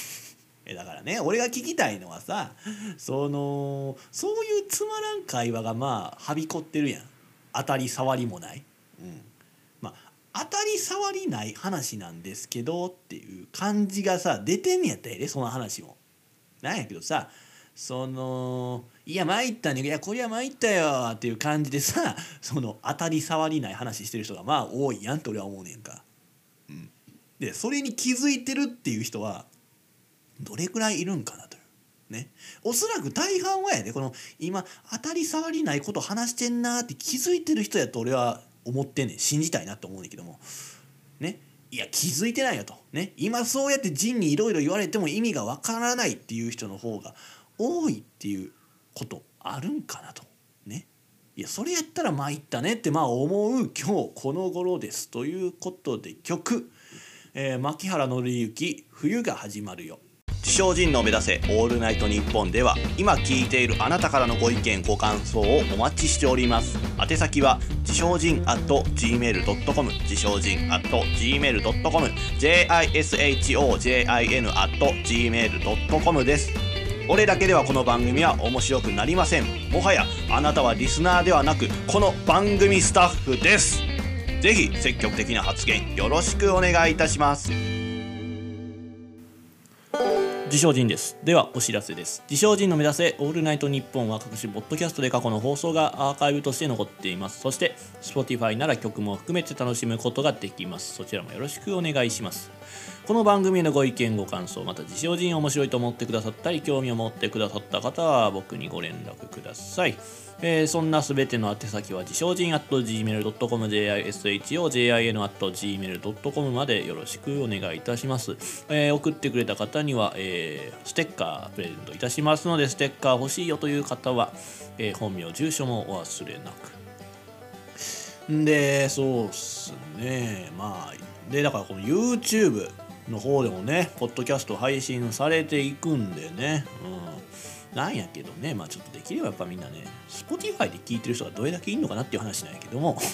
えだからね俺が聞きたいのはさそのそういうつまらん会話がまあはびこってるやん。当たり障りもない、うん、当たり障りない話なんですけどっていう感じがさ出てんねやったらええその話も。なんやけどさそのいや参ったねいやこりゃ参ったよっていう感じでさ その当たり障りない話してる人がまあ多いやんって俺は思うねんか。うん、でそれに気づいてるっていう人はどれくらいいるんかなという。ね、おそらく大半はやでこの今当たり障りないこと話してんなって気づいてる人やと俺は思ってんねん。信じたいなと思うねんけども。ね。いや気づいてないよと。ね。今そうやって仁にいろいろ言われても意味がわからないっていう人の方が多いっていうことあるんかなと。ね。いやそれやったら参ったねってまあ思う今日この頃ですということで曲、えー、牧原紀之「冬が始まるよ」自称人の目指せオールナイトニッポンでは今聞いているあなたからのご意見ご感想をお待ちしております。宛先は自称人 at gmail.com 自称人 at gmail.com jishojin at gmail.com です。俺だけではこの番組は面白くなりません。もはやあなたはリスナーではなくこの番組スタッフです。ぜひ積極的な発言よろしくお願いいたします。自称人です。ではお知らせです。自称人の目指せオールナイトニッポンは各種ポッドキャストで過去の放送がアーカイブとして残っています。そして Spotify なら曲も含めて楽しむことができます。そちらもよろしくお願いします。この番組へのご意見ご感想また自称人面白いと思ってくださったり興味を持ってくださった方は僕にご連絡ください。えー、そんなすべての宛先は自称人 at gmail.com jishojin at gmail.com までよろしくお願いいたします、えー、送ってくれた方には、えー、ステッカープレゼントいたしますのでステッカー欲しいよという方は、えー、本名住所もお忘れなく。でそうっすね。まあでだからこの YouTube の方でもねポッドキャスト配信されていくんでね。うん。なんやけどね。まあちょっとできればやっぱみんなね Spotify で聞いてる人がどれだけいんのかなっていう話なんやけども。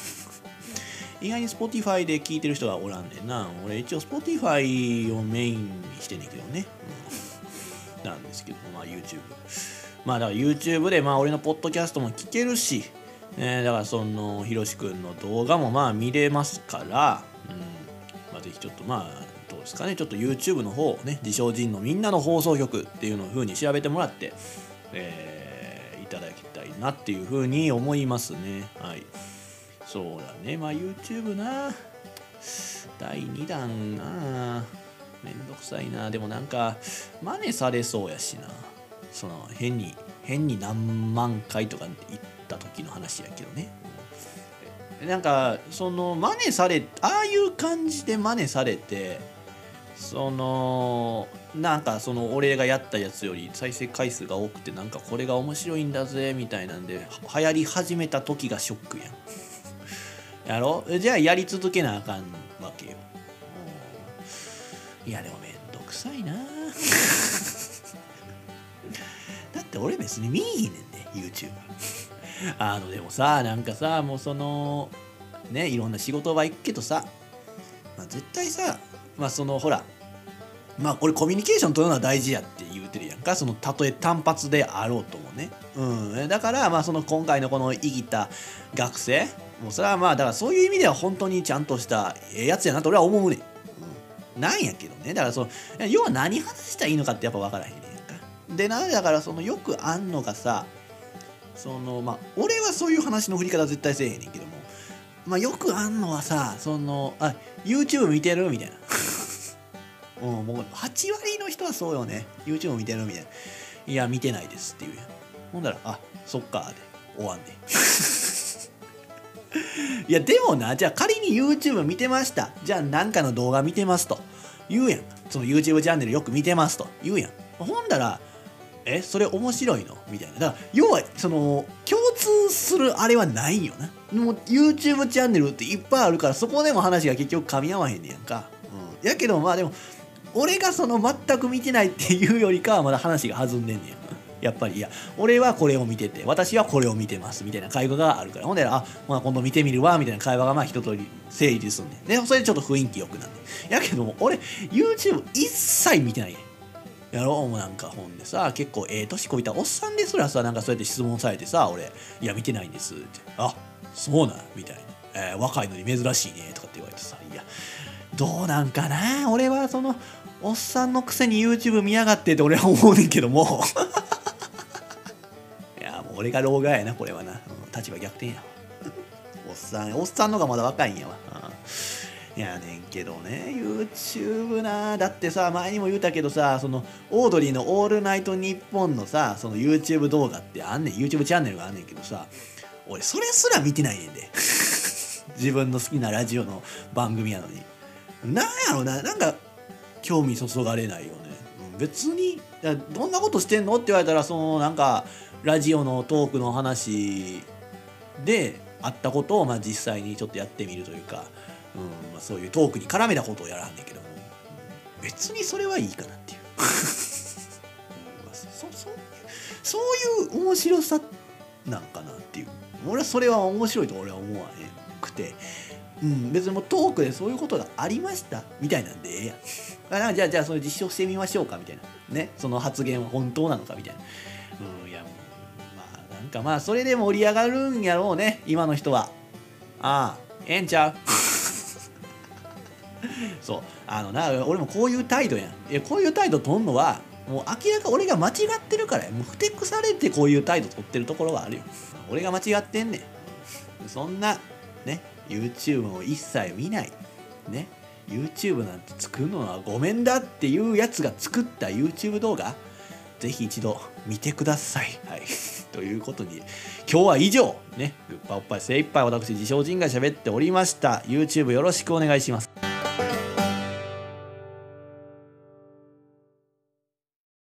意外に Spotify で聞いてる人がおらんねんな。俺一応 Spotify をメインにしてんねんけどね、うん、なんですけどもまあ YouTube まあだから YouTube でまあ俺のポッドキャストも聞けるし、えー、だからそのひろしくんの動画もまあ見れますから、うん。まあ、ぜひちょっとまあですかね。ちょっと YouTube の方ね自称人のみんなの放送局っていうのを風に調べてもらって、えー、いただきたいなっていう風に思いますね。はい。そうだね。まあ YouTube な。第2弾な。めんどくさいな。でもなんか真似されそうやしな。その変に変に何万回とか言った時の話やけどね。なんかその真似されああいう感じで真似されてそのなんかその俺がやったやつより再生回数が多くてなんかこれが面白いんだぜみたいなんで流行り始めた時がショックやん。やろ？じゃあやり続けなあかんわけよ。いやでもめんどくさいな。だって俺別に見いねんね YouTube あのでもさなんかさもうそのねいろんな仕事場行くけどさ、まあ、絶対さまあそのほらまあ俺コミュニケーション取るのは大事やって言うてるやんか。そのたとえ単発であろうともね、うん、だからまあその今回のこのいぎた学生。もうそれはまあだからそういう意味では本当にちゃんとしたええやつやなと俺は思うねん、うん、なんやけどね。だからその要は何話したらいいのかってやっぱ分からへんねんか。でなだからそのよくあんのがさそのまあ俺はそういう話の振り方絶対せえへんねんけども。まあよくあんのはさそのあ YouTube 見てるみたいな。うん、もう8割の人はそうよね。YouTube 見てるみたいな。いや見てないですっていうやん。ほんだら「あそっか」で終わんね いやでもなじゃあ仮に YouTube 見てました。じゃあ何かの動画見てますと。言うやん。その YouTube チャンネルよく見てますと。言うやん。ほんだらえそれ面白いの？みたいな。だから要はその共通するあれはないよな。もう YouTube チャンネルっていっぱいあるからそこでも話が結局噛み合わへんねやんか、うん、やけどまあでも俺がその全く見てないっていうよりかはまだ話が弾んでんねややっぱり。いや俺はこれを見てて私はこれを見てますみたいな会話があるから。ほんであ、まあ、今度見てみるわみたいな会話がまあ一通り成立すんねん。でそれでちょっと雰囲気よくなんねんやけども俺 YouTube 一切見てないねん。やろうもなんか。本でさ結構ええ年こいたおっさんですらさなんかそうやって質問されてさ俺「いや見てないんです」って「あそうなん」みたいな、えー、若いのに珍しいね」とかって言われてさ「いやどうなんかな？俺はそのおっさんのくせに YouTube 見やがってって俺は思うねんけども。いやもう俺が老害やなこれはな、立場逆転やおっさんおっさんのがまだ若いんやわ、いやねんけどね YouTube な。だってさ前にも言うたけどさそのオードリーの「オールナイトニッポン」のさその YouTube 動画ってあんねん。YouTube チャンネルがあんねんけどさ俺それすら見てないねんで。自分の好きなラジオの番組やのに。なんやろななんか興味そそがれないよね、うん、別にどんなことしてんのって言われたらそのなんかラジオのトークの話であったことをまあ実際にちょっとやってみるというかうんまあ、そういうトークに絡めたことをやらんねんけども別にそれはいいかなっていう、そそそうそういう面白さなんかなっていう。俺はそれは面白いと俺は思わへんくて、うん、別にもうトークでそういうことがありましたみたいなんでええやん。あじゃあじゃあそれ実証してみましょうかみたいな。ね。その発言は本当なのかみたいな、うん、いやまあなんかまあそれで盛り上がるんやろうね今の人は。ああええんちゃう？そう。あのな俺もこういう態度やん。いやこういう態度取んのはもう明らか俺が間違ってるからもうふてくされてこういう態度取ってるところはあるよ。俺が間違ってんねん。そんなね YouTube を一切見ない。ね。YouTube なんて作るのはごめんだっていうやつが作った YouTube 動画ぜひ一度見てください。はい。ということで、今日は以上、ね、グッパおっぱい精一杯私、自称人が喋っておりました。YouTube よろしくお願いします。